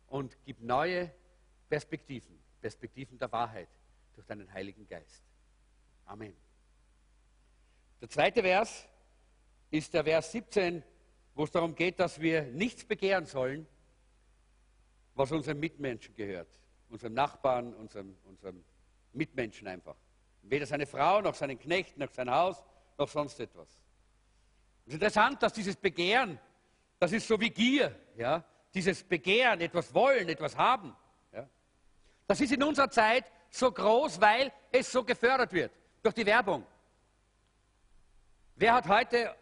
[SPEAKER 1] und gib neue Perspektiven, Perspektiven der Wahrheit durch deinen Heiligen Geist. Amen. Der zweite Vers ist der Vers 17, wo es darum geht, dass wir nichts begehren sollen, was unseren Mitmenschen gehört, unserem Nachbarn, unserem, unserem Mitmenschen einfach. Weder seine Frau, noch seinen Knecht, noch sein Haus, noch sonst etwas. Es ist interessant, dass dieses Begehren, das ist so wie Gier, ja? dieses Begehren, etwas wollen, etwas haben. Ja? Das ist in unserer Zeit so groß, weil es so gefördert wird durch die Werbung. Wer hat heute,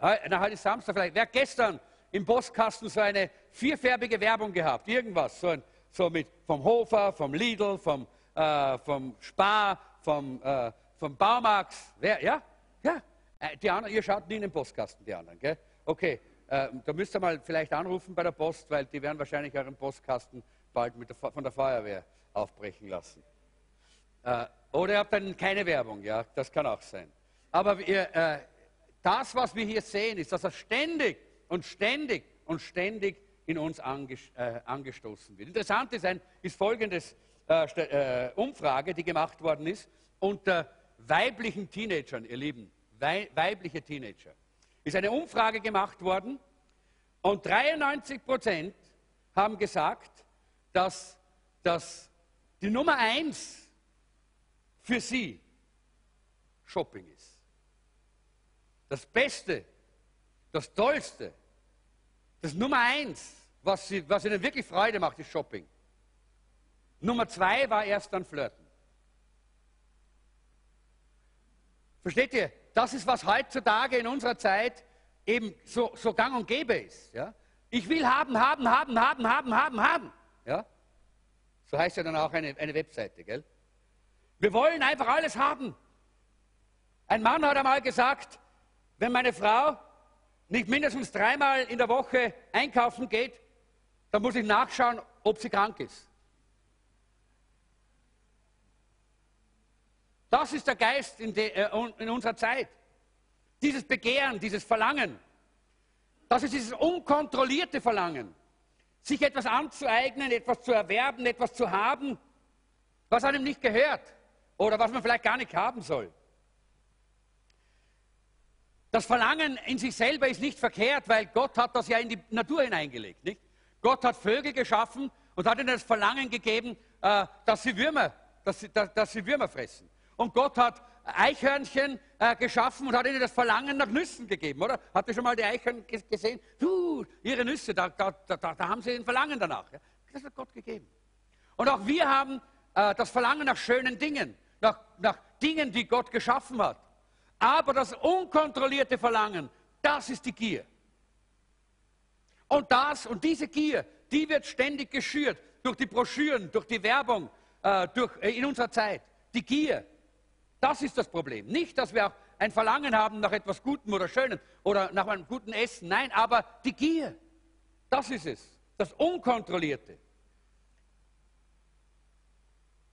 [SPEAKER 1] na, heute ist Samstag vielleicht, wer hat gestern im Postkasten so eine vierfärbige Werbung gehabt, irgendwas, so, ein, so mit vom Hofer, vom Lidl, vom, äh, vom Spar, vom, äh, vom Baumarkt. Wer, ja? Ja. Äh, die anderen, ihr schaut nie in den Postkasten, die anderen, gell? Okay, äh, da müsst ihr mal vielleicht anrufen bei der Post, weil die werden wahrscheinlich euren Postkasten bald der, von der Feuerwehr aufbrechen lassen. Äh, oder ihr habt dann keine Werbung, ja, das kann auch sein. Aber ihr, äh, das, was wir hier sehen, ist, dass er ständig und ständig und ständig in uns äh, angestoßen wird. Interessant ist, ein, ist folgendes äh, äh, Umfrage, die gemacht worden ist unter weiblichen Teenagern, ihr Lieben, wei weibliche Teenager. Ist eine Umfrage gemacht worden und 93 Prozent haben gesagt, dass, dass die Nummer eins für sie Shopping ist. Das Beste, das Tollste, das Nummer eins, was, sie, was ihnen wirklich Freude macht, ist Shopping. Nummer zwei war erst dann Flirten. Versteht ihr? Das ist, was heutzutage in unserer Zeit eben so, so gang und gäbe ist. Ja? Ich will haben, haben, haben, haben, haben, haben, haben. Ja? So heißt ja dann auch eine, eine Webseite. Gell? Wir wollen einfach alles haben. Ein Mann hat einmal gesagt, wenn meine Frau nicht mindestens dreimal in der Woche einkaufen geht, dann muss ich nachschauen, ob sie krank ist. Das ist der Geist in, de, äh, in unserer Zeit. Dieses Begehren, dieses Verlangen. Das ist dieses unkontrollierte Verlangen. Sich etwas anzueignen, etwas zu erwerben, etwas zu haben, was einem nicht gehört oder was man vielleicht gar nicht haben soll. Das Verlangen in sich selber ist nicht verkehrt, weil Gott hat das ja in die Natur hineingelegt. Nicht? Gott hat Vögel geschaffen und hat ihnen das Verlangen gegeben, äh, dass, sie Würmer, dass, sie, dass sie Würmer fressen. Und Gott hat Eichhörnchen äh, geschaffen und hat ihnen das Verlangen nach Nüssen gegeben, oder? Habt ihr schon mal die Eichhörnchen gesehen? Uh, ihre Nüsse, da, da, da, da, haben sie ein Verlangen danach. Das hat Gott gegeben. Und auch wir haben äh, das Verlangen nach schönen Dingen, nach, nach Dingen, die Gott geschaffen hat. Aber das unkontrollierte Verlangen, das ist die Gier. Und das und diese Gier, die wird ständig geschürt durch die Broschüren, durch die Werbung, äh, durch, äh, in unserer Zeit. Die Gier, das ist das Problem. Nicht, dass wir auch ein Verlangen haben nach etwas Gutem oder Schönem oder nach einem guten Essen. Nein, aber die Gier, das ist es. Das Unkontrollierte.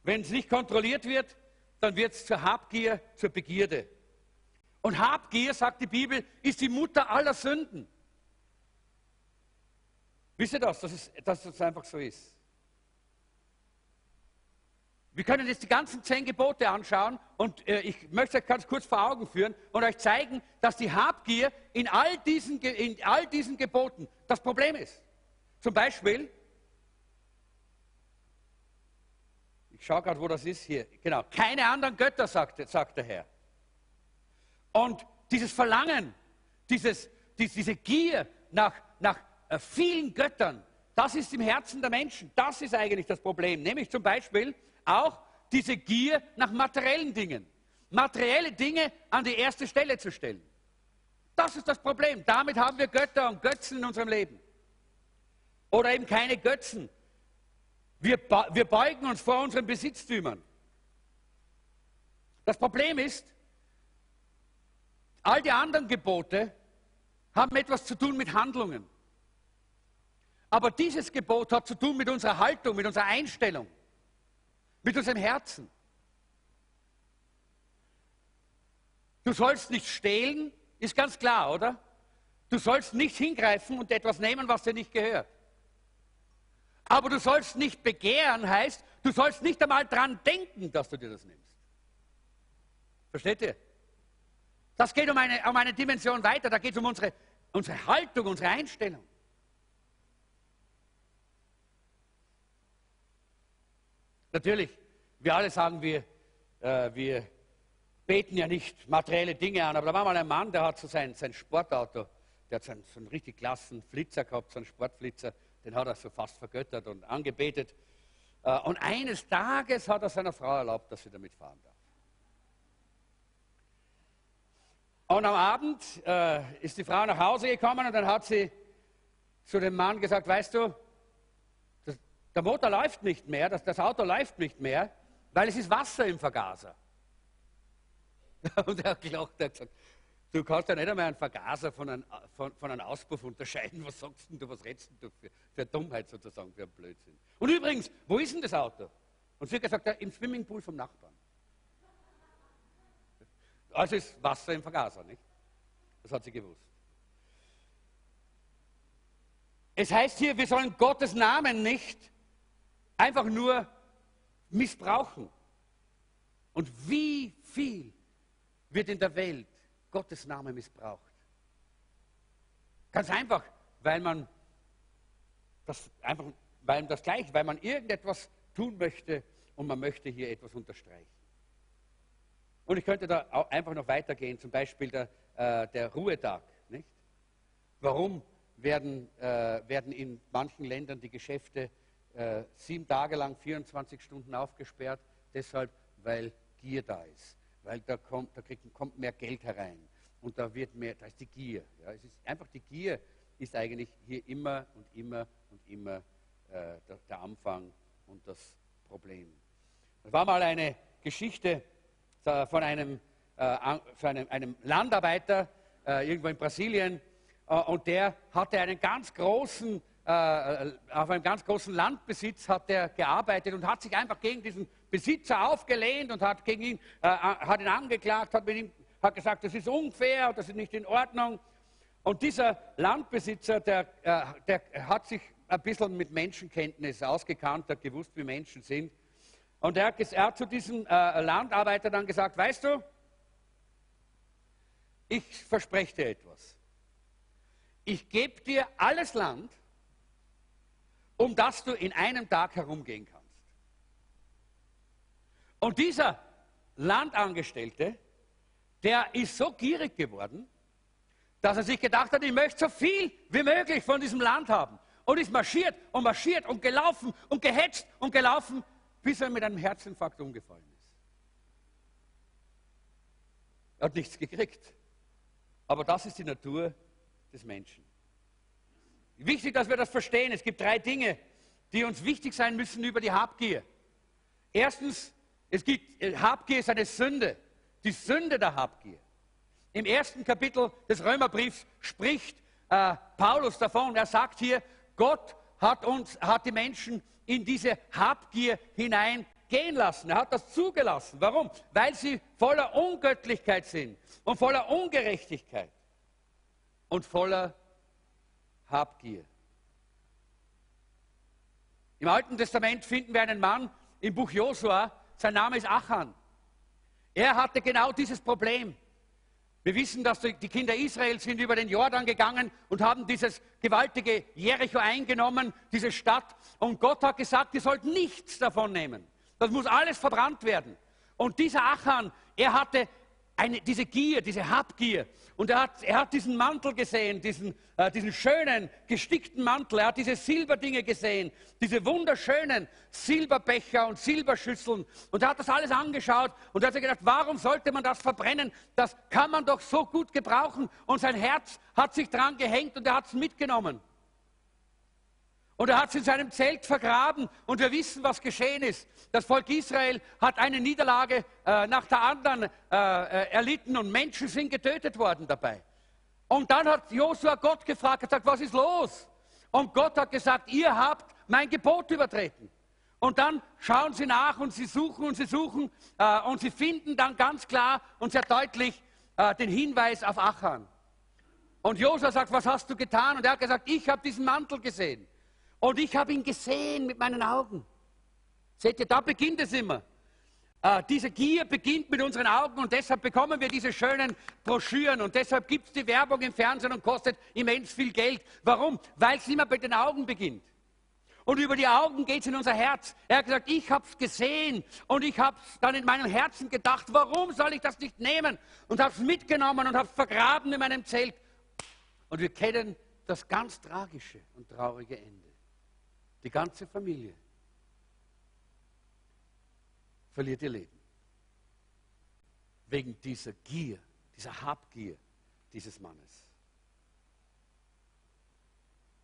[SPEAKER 1] Wenn es nicht kontrolliert wird, dann wird es zur Habgier, zur Begierde. Und Habgier, sagt die Bibel, ist die Mutter aller Sünden. Wisst ihr das, dass es, dass es einfach so ist? Wir können jetzt die ganzen zehn Gebote anschauen und äh, ich möchte euch ganz kurz vor Augen führen und euch zeigen, dass die Habgier in all diesen, in all diesen Geboten das Problem ist. Zum Beispiel, ich schaue gerade, wo das ist hier, genau, keine anderen Götter, sagt, sagt der Herr. Und dieses Verlangen, dieses, diese Gier nach, nach äh, vielen Göttern, das ist im Herzen der Menschen. Das ist eigentlich das Problem. Nämlich zum Beispiel, auch diese Gier nach materiellen Dingen. Materielle Dinge an die erste Stelle zu stellen. Das ist das Problem. Damit haben wir Götter und Götzen in unserem Leben. Oder eben keine Götzen. Wir, wir beugen uns vor unseren Besitztümern. Das Problem ist, all die anderen Gebote haben etwas zu tun mit Handlungen. Aber dieses Gebot hat zu tun mit unserer Haltung, mit unserer Einstellung mit unserem Herzen. Du sollst nicht stehlen, ist ganz klar, oder? Du sollst nicht hingreifen und etwas nehmen, was dir nicht gehört. Aber du sollst nicht begehren, heißt, du sollst nicht einmal dran denken, dass du dir das nimmst. Versteht ihr? Das geht um eine, um eine Dimension weiter, da geht es um unsere, unsere Haltung, unsere Einstellung. Natürlich, wir alle sagen, wir, äh, wir beten ja nicht materielle Dinge an, aber da war mal ein Mann, der hat so sein, sein Sportauto, der hat so einen, so einen richtig klassen Flitzer gehabt, so einen Sportflitzer, den hat er so fast vergöttert und angebetet. Äh, und eines Tages hat er seiner Frau erlaubt, dass sie damit fahren darf. Und am Abend äh, ist die Frau nach Hause gekommen und dann hat sie zu dem Mann gesagt, weißt du, der Motor läuft nicht mehr, das, das Auto läuft nicht mehr, weil es ist Wasser im Vergaser. [LAUGHS] Und er hat gelacht, er hat gesagt, du kannst ja nicht einmal einen Vergaser von einem, von, von einem Auspuff unterscheiden. Was sagst denn du, was redest du für, für Dummheit sozusagen, für einen Blödsinn? Und übrigens, wo ist denn das Auto? Und sie hat gesagt, im Swimmingpool vom Nachbarn. Also ist Wasser im Vergaser, nicht? Das hat sie gewusst. Es heißt hier, wir sollen Gottes Namen nicht einfach nur missbrauchen. Und wie viel wird in der Welt Gottes Name missbraucht? Ganz einfach, weil man das einfach, weil das gleich, weil man irgendetwas tun möchte und man möchte hier etwas unterstreichen. Und ich könnte da auch einfach noch weitergehen, zum Beispiel der, äh, der Ruhetag. Nicht? Warum werden, äh, werden in manchen Ländern die Geschäfte äh, sieben Tage lang 24 Stunden aufgesperrt? Deshalb, weil Gier da ist. Weil da kommt, da kriegt, kommt mehr Geld herein. Und da wird mehr, da ist die Gier. Ja, es ist einfach die Gier ist eigentlich hier immer und immer und immer äh, der, der Anfang und das Problem. Es war mal eine Geschichte von einem, äh, von einem, einem Landarbeiter äh, irgendwo in Brasilien äh, und der hatte einen ganz großen, äh, auf einem ganz großen Landbesitz hat er gearbeitet und hat sich einfach gegen diesen Besitzer aufgelehnt und hat, gegen ihn, hat ihn angeklagt, hat, mit ihm, hat gesagt, das ist unfair, das ist nicht in Ordnung. Und dieser Landbesitzer, der, der hat sich ein bisschen mit Menschenkenntnis ausgekannt, hat gewusst, wie Menschen sind. Und er, er hat zu diesem äh, Landarbeiter dann gesagt, weißt du, ich verspreche dir etwas. Ich gebe dir alles Land, um das du in einem Tag herumgehen kannst. Und dieser Landangestellte, der ist so gierig geworden, dass er sich gedacht hat, ich möchte so viel wie möglich von diesem Land haben. Und ist marschiert und marschiert und gelaufen und gehetzt und gelaufen, bis er mit einem Herzinfarkt umgefallen ist. Er hat nichts gekriegt. Aber das ist die Natur des Menschen. Wichtig, dass wir das verstehen. Es gibt drei Dinge, die uns wichtig sein müssen über die Habgier. Erstens, es gibt, äh, Habgier ist eine Sünde. Die Sünde der Habgier. Im ersten Kapitel des Römerbriefs spricht äh, Paulus davon. Er sagt hier, Gott hat uns, hat die Menschen in diese Habgier hineingehen lassen. Er hat das zugelassen. Warum? Weil sie voller Ungöttlichkeit sind und voller Ungerechtigkeit und voller Habgier. Im Alten Testament finden wir einen Mann im Buch Josua, sein Name ist Achan. Er hatte genau dieses Problem. Wir wissen, dass die Kinder Israels sind über den Jordan gegangen und haben dieses gewaltige Jericho eingenommen, diese Stadt. Und Gott hat gesagt, ihr sollt nichts davon nehmen. Das muss alles verbrannt werden. Und dieser Achan, er hatte eine, diese Gier, diese Habgier. Und er hat, er hat diesen Mantel gesehen, diesen, äh, diesen schönen, gestickten Mantel. Er hat diese Silberdinge gesehen, diese wunderschönen Silberbecher und Silberschüsseln. Und er hat das alles angeschaut und er hat sich gedacht, warum sollte man das verbrennen? Das kann man doch so gut gebrauchen. Und sein Herz hat sich dran gehängt und er hat es mitgenommen. Und er hat es in seinem Zelt vergraben und wir wissen, was geschehen ist. Das Volk Israel hat eine Niederlage äh, nach der anderen äh, äh, erlitten und Menschen sind getötet worden dabei. Und dann hat Josua Gott gefragt, gesagt, was ist los? Und Gott hat gesagt, ihr habt mein Gebot übertreten. Und dann schauen sie nach und sie suchen und sie suchen äh, und sie finden dann ganz klar und sehr deutlich äh, den Hinweis auf Achan. Und Josua sagt, was hast du getan? Und er hat gesagt, ich habe diesen Mantel gesehen. Und ich habe ihn gesehen mit meinen Augen. Seht ihr, da beginnt es immer. Äh, diese Gier beginnt mit unseren Augen und deshalb bekommen wir diese schönen Broschüren und deshalb gibt es die Werbung im Fernsehen und kostet immens viel Geld. Warum? Weil es immer bei den Augen beginnt. Und über die Augen geht es in unser Herz. Er hat gesagt, ich habe es gesehen und ich habe es dann in meinem Herzen gedacht, warum soll ich das nicht nehmen? Und habe es mitgenommen und habe es vergraben in meinem Zelt. Und wir kennen das ganz tragische und traurige Ende. Die ganze Familie verliert ihr Leben. Wegen dieser Gier, dieser Habgier dieses Mannes.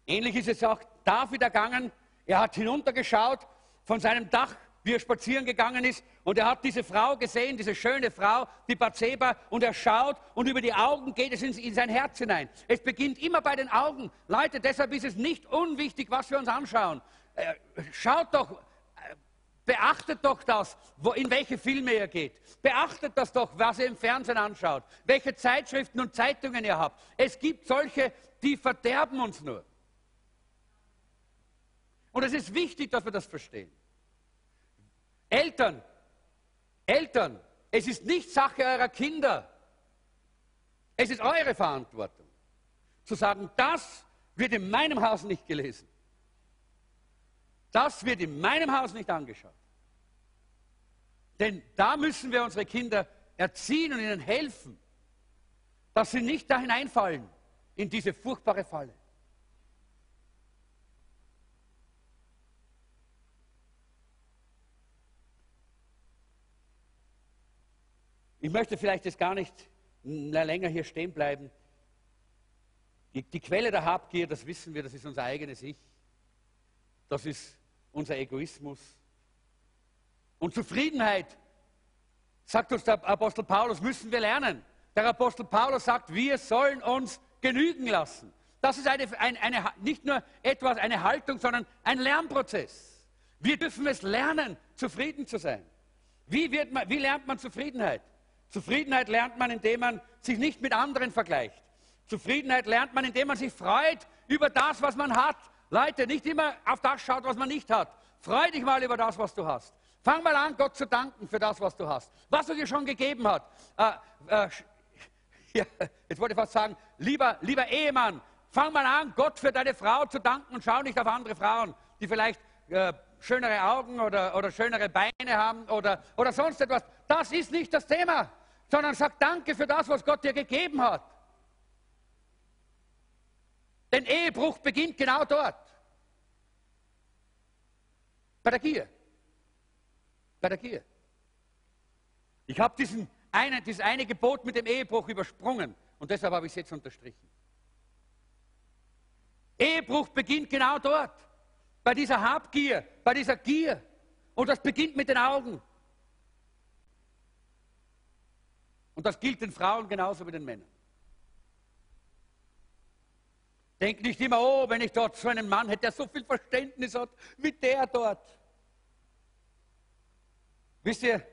[SPEAKER 1] Ähnlich ist es auch David ergangen. Er hat hinuntergeschaut von seinem Dach, wie er spazieren gegangen ist, und er hat diese Frau gesehen, diese schöne Frau, die Bathseba, und er schaut und über die Augen geht es in, in sein Herz hinein. Es beginnt immer bei den Augen. Leute, deshalb ist es nicht unwichtig, was wir uns anschauen. Äh, schaut doch, äh, Beachtet doch das, wo, in welche Filme ihr geht. Beachtet das doch, was ihr im Fernsehen anschaut, welche Zeitschriften und Zeitungen ihr habt. Es gibt solche, die verderben uns nur. Und es ist wichtig, dass wir das verstehen. Eltern, Eltern, es ist nicht Sache eurer Kinder. Es ist eure Verantwortung, zu sagen, das wird in meinem Haus nicht gelesen. Das wird in meinem Haus nicht angeschaut. Denn da müssen wir unsere Kinder erziehen und ihnen helfen, dass sie nicht da hineinfallen in diese furchtbare Falle. Ich möchte vielleicht jetzt gar nicht länger hier stehen bleiben. Die, die, Quelle der Habgier, das wissen wir, das ist unser eigenes Ich. Das ist unser Egoismus. Und Zufriedenheit, sagt uns der Apostel Paulus, müssen wir lernen. Der Apostel Paulus sagt, wir sollen uns genügen lassen. Das ist eine, eine, eine, nicht nur etwas, eine Haltung, sondern ein Lernprozess. Wir dürfen es lernen, zufrieden zu sein. Wie, man, wie lernt man Zufriedenheit? Zufriedenheit lernt man, indem man sich nicht mit anderen vergleicht. Zufriedenheit lernt man, indem man sich freut über das, was man hat. Leute, nicht immer auf das schaut, was man nicht hat. Freu dich mal über das, was du hast. Fang mal an, Gott zu danken für das, was du hast. Was er dir schon gegeben hat. Äh, äh, [LAUGHS] ja, jetzt wollte ich fast sagen, lieber, lieber Ehemann, fang mal an, Gott für deine Frau zu danken und schau nicht auf andere Frauen, die vielleicht äh, schönere Augen oder, oder schönere Beine haben oder, oder sonst etwas. Das ist nicht das Thema sondern sag Danke für das, was Gott dir gegeben hat. Denn Ehebruch beginnt genau dort. Bei der Gier. Bei der Gier. Ich habe diesen eine, dieses eine Gebot mit dem Ehebruch übersprungen und deshalb habe ich es jetzt unterstrichen. Ehebruch beginnt genau dort. Bei dieser Habgier, bei dieser Gier. Und das beginnt mit den Augen. Und das gilt den Frauen genauso wie den Männern. Denk nicht immer, oh, wenn ich dort so einen Mann hätte, der so viel Verständnis hat wie der dort. Wisst ihr,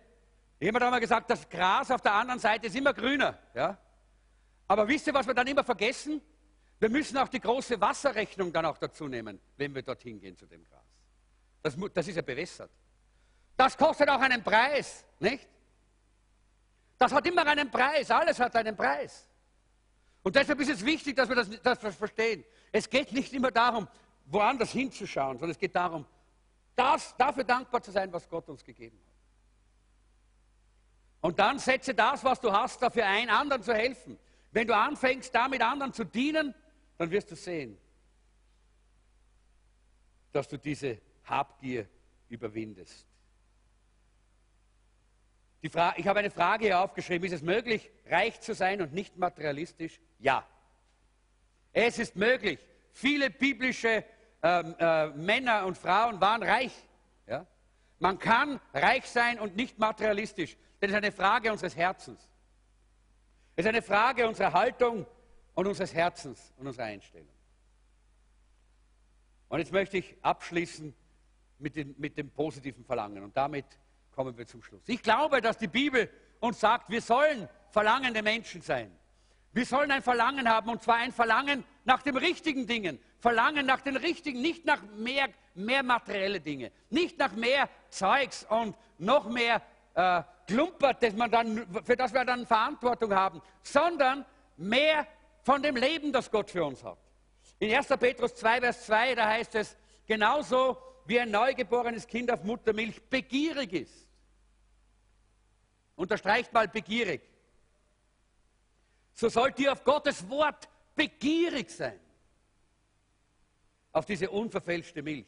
[SPEAKER 1] jemand hat mal gesagt, das Gras auf der anderen Seite ist immer grüner. Ja? Aber wisst ihr, was wir dann immer vergessen? Wir müssen auch die große Wasserrechnung dann auch dazu nehmen, wenn wir dorthin gehen zu dem Gras. Das, das ist ja bewässert. Das kostet auch einen Preis, nicht? Das hat immer einen Preis, alles hat einen Preis. Und deshalb ist es wichtig, dass wir das, das verstehen. Es geht nicht immer darum, woanders hinzuschauen, sondern es geht darum, das, dafür dankbar zu sein, was Gott uns gegeben hat. Und dann setze das, was du hast, dafür ein, anderen zu helfen. Wenn du anfängst, damit anderen zu dienen, dann wirst du sehen, dass du diese Habgier überwindest ich habe eine Frage hier aufgeschrieben. Ist es möglich, reich zu sein und nicht materialistisch? Ja. Es ist möglich. Viele biblische ähm, äh, Männer und Frauen waren reich. Ja? Man kann reich sein und nicht materialistisch. Das ist eine Frage unseres Herzens. Es ist eine Frage unserer Haltung und unseres Herzens und unserer Einstellung. Und jetzt möchte ich abschließen mit, den, mit dem positiven Verlangen. Und damit kommen wir zum Schluss. Ich glaube, dass die Bibel uns sagt, wir sollen verlangende Menschen sein. Wir sollen ein Verlangen haben, und zwar ein Verlangen nach den richtigen Dingen. Verlangen nach den richtigen, nicht nach mehr, mehr materielle Dinge, nicht nach mehr Zeugs und noch mehr äh, Klumpert, das man dann, für das wir dann Verantwortung haben, sondern mehr von dem Leben, das Gott für uns hat. In 1. Petrus 2, Vers 2, da heißt es, genauso wie ein neugeborenes Kind auf Muttermilch begierig ist Unterstreicht mal begierig. So sollt ihr auf Gottes Wort begierig sein. Auf diese unverfälschte Milch,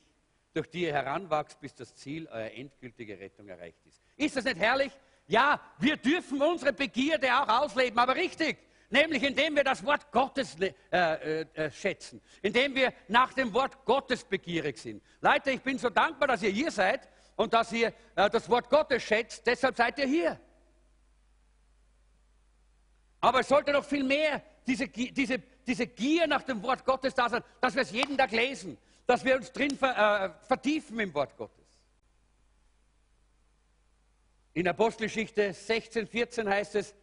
[SPEAKER 1] durch die ihr heranwachst, bis das Ziel eurer endgültigen Rettung erreicht ist. Ist das nicht herrlich? Ja, wir dürfen unsere Begierde auch ausleben, aber richtig. Nämlich indem wir das Wort Gottes äh, äh, äh, schätzen, indem wir nach dem Wort Gottes begierig sind. Leute, ich bin so dankbar, dass ihr hier seid und dass ihr äh, das Wort Gottes schätzt, deshalb seid ihr hier. Aber es sollte noch viel mehr diese, diese, diese Gier nach dem Wort Gottes da sein, dass wir es jeden Tag lesen, dass wir uns drin ver, äh, vertiefen im Wort Gottes. In Apostelgeschichte 16, 14 heißt es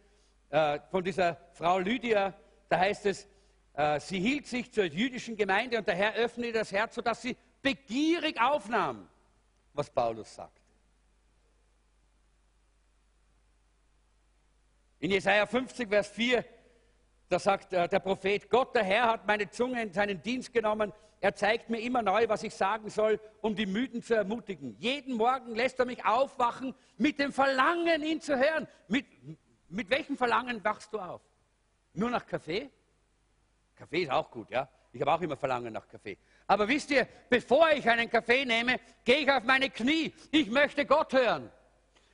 [SPEAKER 1] äh, von dieser Frau Lydia, da heißt es, äh, sie hielt sich zur jüdischen Gemeinde und der Herr öffnete das Herz, sodass sie begierig aufnahm, was Paulus sagt. In Jesaja 50, Vers 4, da sagt äh, der Prophet: Gott, der Herr, hat meine Zunge in seinen Dienst genommen. Er zeigt mir immer neu, was ich sagen soll, um die Müden zu ermutigen. Jeden Morgen lässt er mich aufwachen mit dem Verlangen, ihn zu hören. Mit, mit welchem Verlangen wachst du auf? Nur nach Kaffee? Kaffee ist auch gut, ja. Ich habe auch immer Verlangen nach Kaffee. Aber wisst ihr, bevor ich einen Kaffee nehme, gehe ich auf meine Knie. Ich möchte Gott hören.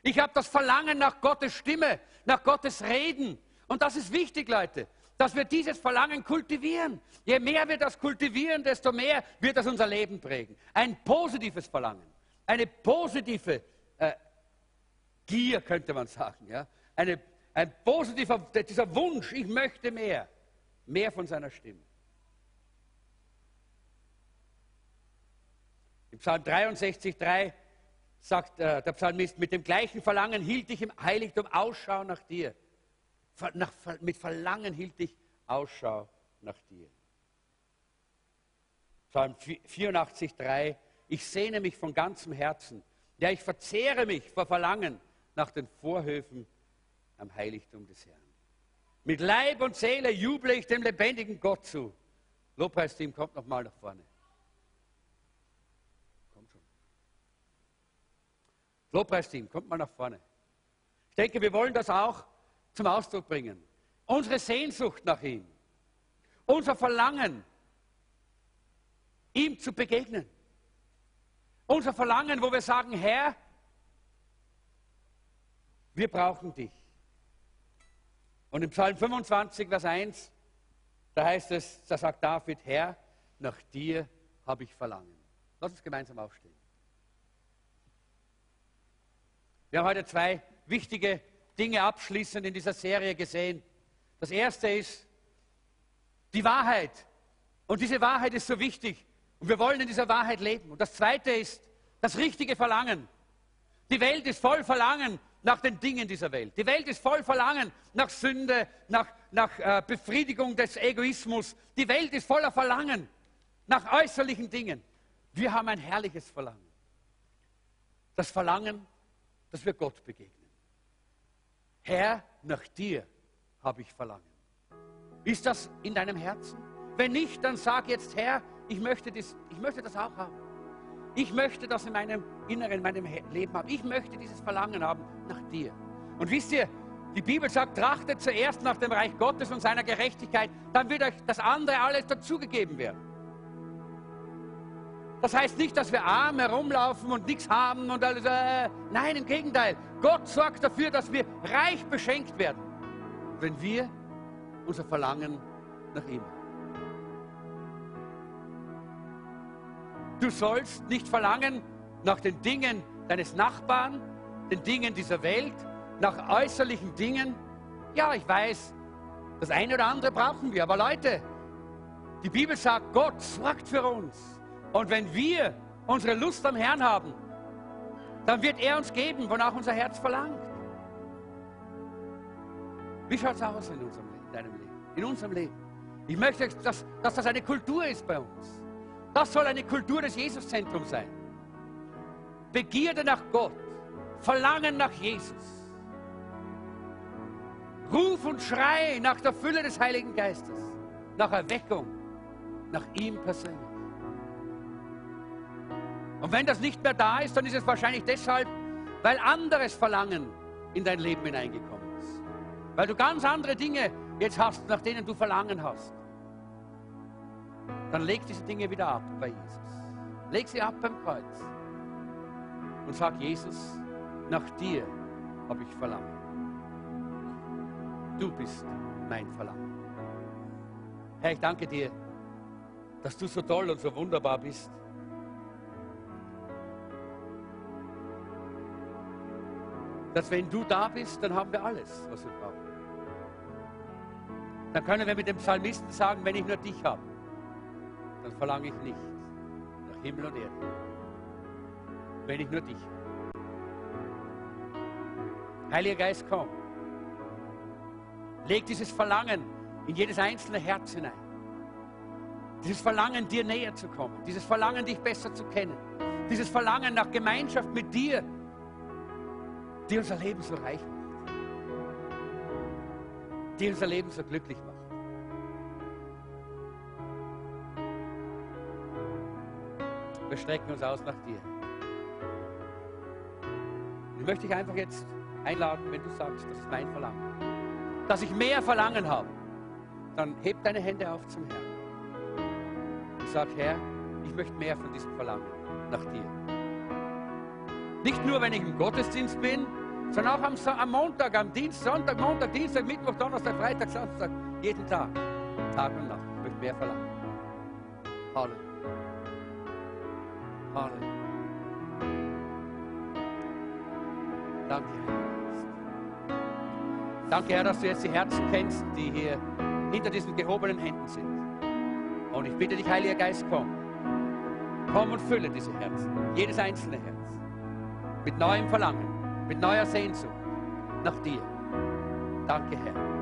[SPEAKER 1] Ich habe das Verlangen nach Gottes Stimme, nach Gottes Reden. Und das ist wichtig, Leute, dass wir dieses Verlangen kultivieren. Je mehr wir das kultivieren, desto mehr wird das unser Leben prägen. Ein positives Verlangen, eine positive äh, Gier, könnte man sagen. Ja? Eine, ein positiver, dieser Wunsch, ich möchte mehr, mehr von seiner Stimme. Im Psalm 63, 3 sagt äh, der Psalmist, mit dem gleichen Verlangen hielt ich im Heiligtum Ausschau nach dir. Nach, mit Verlangen hielt ich Ausschau nach dir. Psalm 84, 3, ich sehne mich von ganzem Herzen, ja, ich verzehre mich vor Verlangen nach den Vorhöfen am Heiligtum des Herrn. Mit Leib und Seele juble ich dem lebendigen Gott zu. Lobpreisteam kommt noch mal nach vorne. Lobpreisteam, kommt mal nach vorne. Ich denke, wir wollen das auch zum Ausdruck bringen. Unsere Sehnsucht nach ihm, unser Verlangen, ihm zu begegnen. Unser Verlangen, wo wir sagen, Herr, wir brauchen dich. Und im Psalm 25, Vers 1, da heißt es, da sagt David, Herr, nach dir habe ich Verlangen. Lass uns gemeinsam aufstehen. Wir haben heute zwei wichtige Dinge abschließend in dieser Serie gesehen. Das erste ist die Wahrheit. Und diese Wahrheit ist so wichtig. Und wir wollen in dieser Wahrheit leben. Und das zweite ist das richtige Verlangen. Die Welt ist voll Verlangen nach den Dingen dieser Welt. Die Welt ist voll Verlangen nach Sünde, nach, nach äh, Befriedigung des Egoismus. Die Welt ist voller Verlangen nach äußerlichen Dingen. Wir haben ein herrliches Verlangen. Das Verlangen dass wir Gott begegnen. Herr, nach dir habe ich Verlangen. Ist das in deinem Herzen? Wenn nicht, dann sag jetzt, Herr, ich möchte das, ich möchte das auch haben. Ich möchte das in meinem Inneren, in meinem Leben haben. Ich möchte dieses Verlangen haben nach dir. Und wisst ihr, die Bibel sagt, trachtet zuerst nach dem Reich Gottes und seiner Gerechtigkeit, dann wird euch das andere alles dazugegeben werden. Das heißt nicht, dass wir arm herumlaufen und nichts haben und alles. Äh, nein, im Gegenteil. Gott sorgt dafür, dass wir reich beschenkt werden, wenn wir unser Verlangen nach ihm haben. Du sollst nicht verlangen nach den Dingen deines Nachbarn, den Dingen dieser Welt, nach äußerlichen Dingen. Ja, ich weiß, das eine oder andere brauchen wir, aber Leute, die Bibel sagt, Gott sorgt für uns. Und wenn wir unsere Lust am Herrn haben, dann wird er uns geben, wonach unser Herz verlangt. Wie schaut es aus in, unserem Leben, in deinem Leben, in unserem Leben? Ich möchte, dass, dass das eine Kultur ist bei uns. Das soll eine Kultur des Jesuszentrums sein. Begierde nach Gott, Verlangen nach Jesus. Ruf und Schrei nach der Fülle des Heiligen Geistes, nach Erweckung, nach ihm persönlich. Und wenn das nicht mehr da ist, dann ist es wahrscheinlich deshalb, weil anderes Verlangen in dein Leben hineingekommen ist. Weil du ganz andere Dinge jetzt hast, nach denen du Verlangen hast. Dann leg diese Dinge wieder ab bei Jesus. Leg sie ab beim Kreuz. Und sag, Jesus, nach dir habe ich Verlangen. Du bist mein Verlangen. Herr, ich danke dir, dass du so toll und so wunderbar bist. Dass wenn du da bist, dann haben wir alles, was wir brauchen. Dann können wir mit dem Psalmisten sagen, wenn ich nur dich habe, dann verlange ich nichts nach Himmel und Erde. Wenn ich nur dich habe. Heiliger Geist, komm. Leg dieses Verlangen in jedes einzelne Herz hinein. Dieses Verlangen, dir näher zu kommen. Dieses Verlangen, dich besser zu kennen. Dieses Verlangen nach Gemeinschaft mit dir, die unser Leben so reich macht. Die unser Leben so glücklich macht. Wir strecken uns aus nach dir. Ich möchte dich einfach jetzt einladen, wenn du sagst, das ist mein Verlangen. Dass ich mehr Verlangen habe, dann heb deine Hände auf zum Herrn. Und sag, Herr, ich möchte mehr von diesem Verlangen nach dir. Nicht nur, wenn ich im Gottesdienst bin, sondern auch am, am Montag, am Dienst, Sonntag, Montag, Dienstag, Mittwoch, Donnerstag, Freitag, Samstag, jeden Tag, Tag und Nacht. Ich möchte mehr verlangen. Halleluja. Halleluja. Danke, Herr. Danke, Herr, dass du jetzt die Herzen kennst, die hier hinter diesen gehobenen Händen sind. Und ich bitte dich, Heiliger Geist, komm. Komm und fülle diese Herzen, jedes einzelne Herz, mit neuem Verlangen, mit neuer Sehnsucht nach dir. Danke, Herr.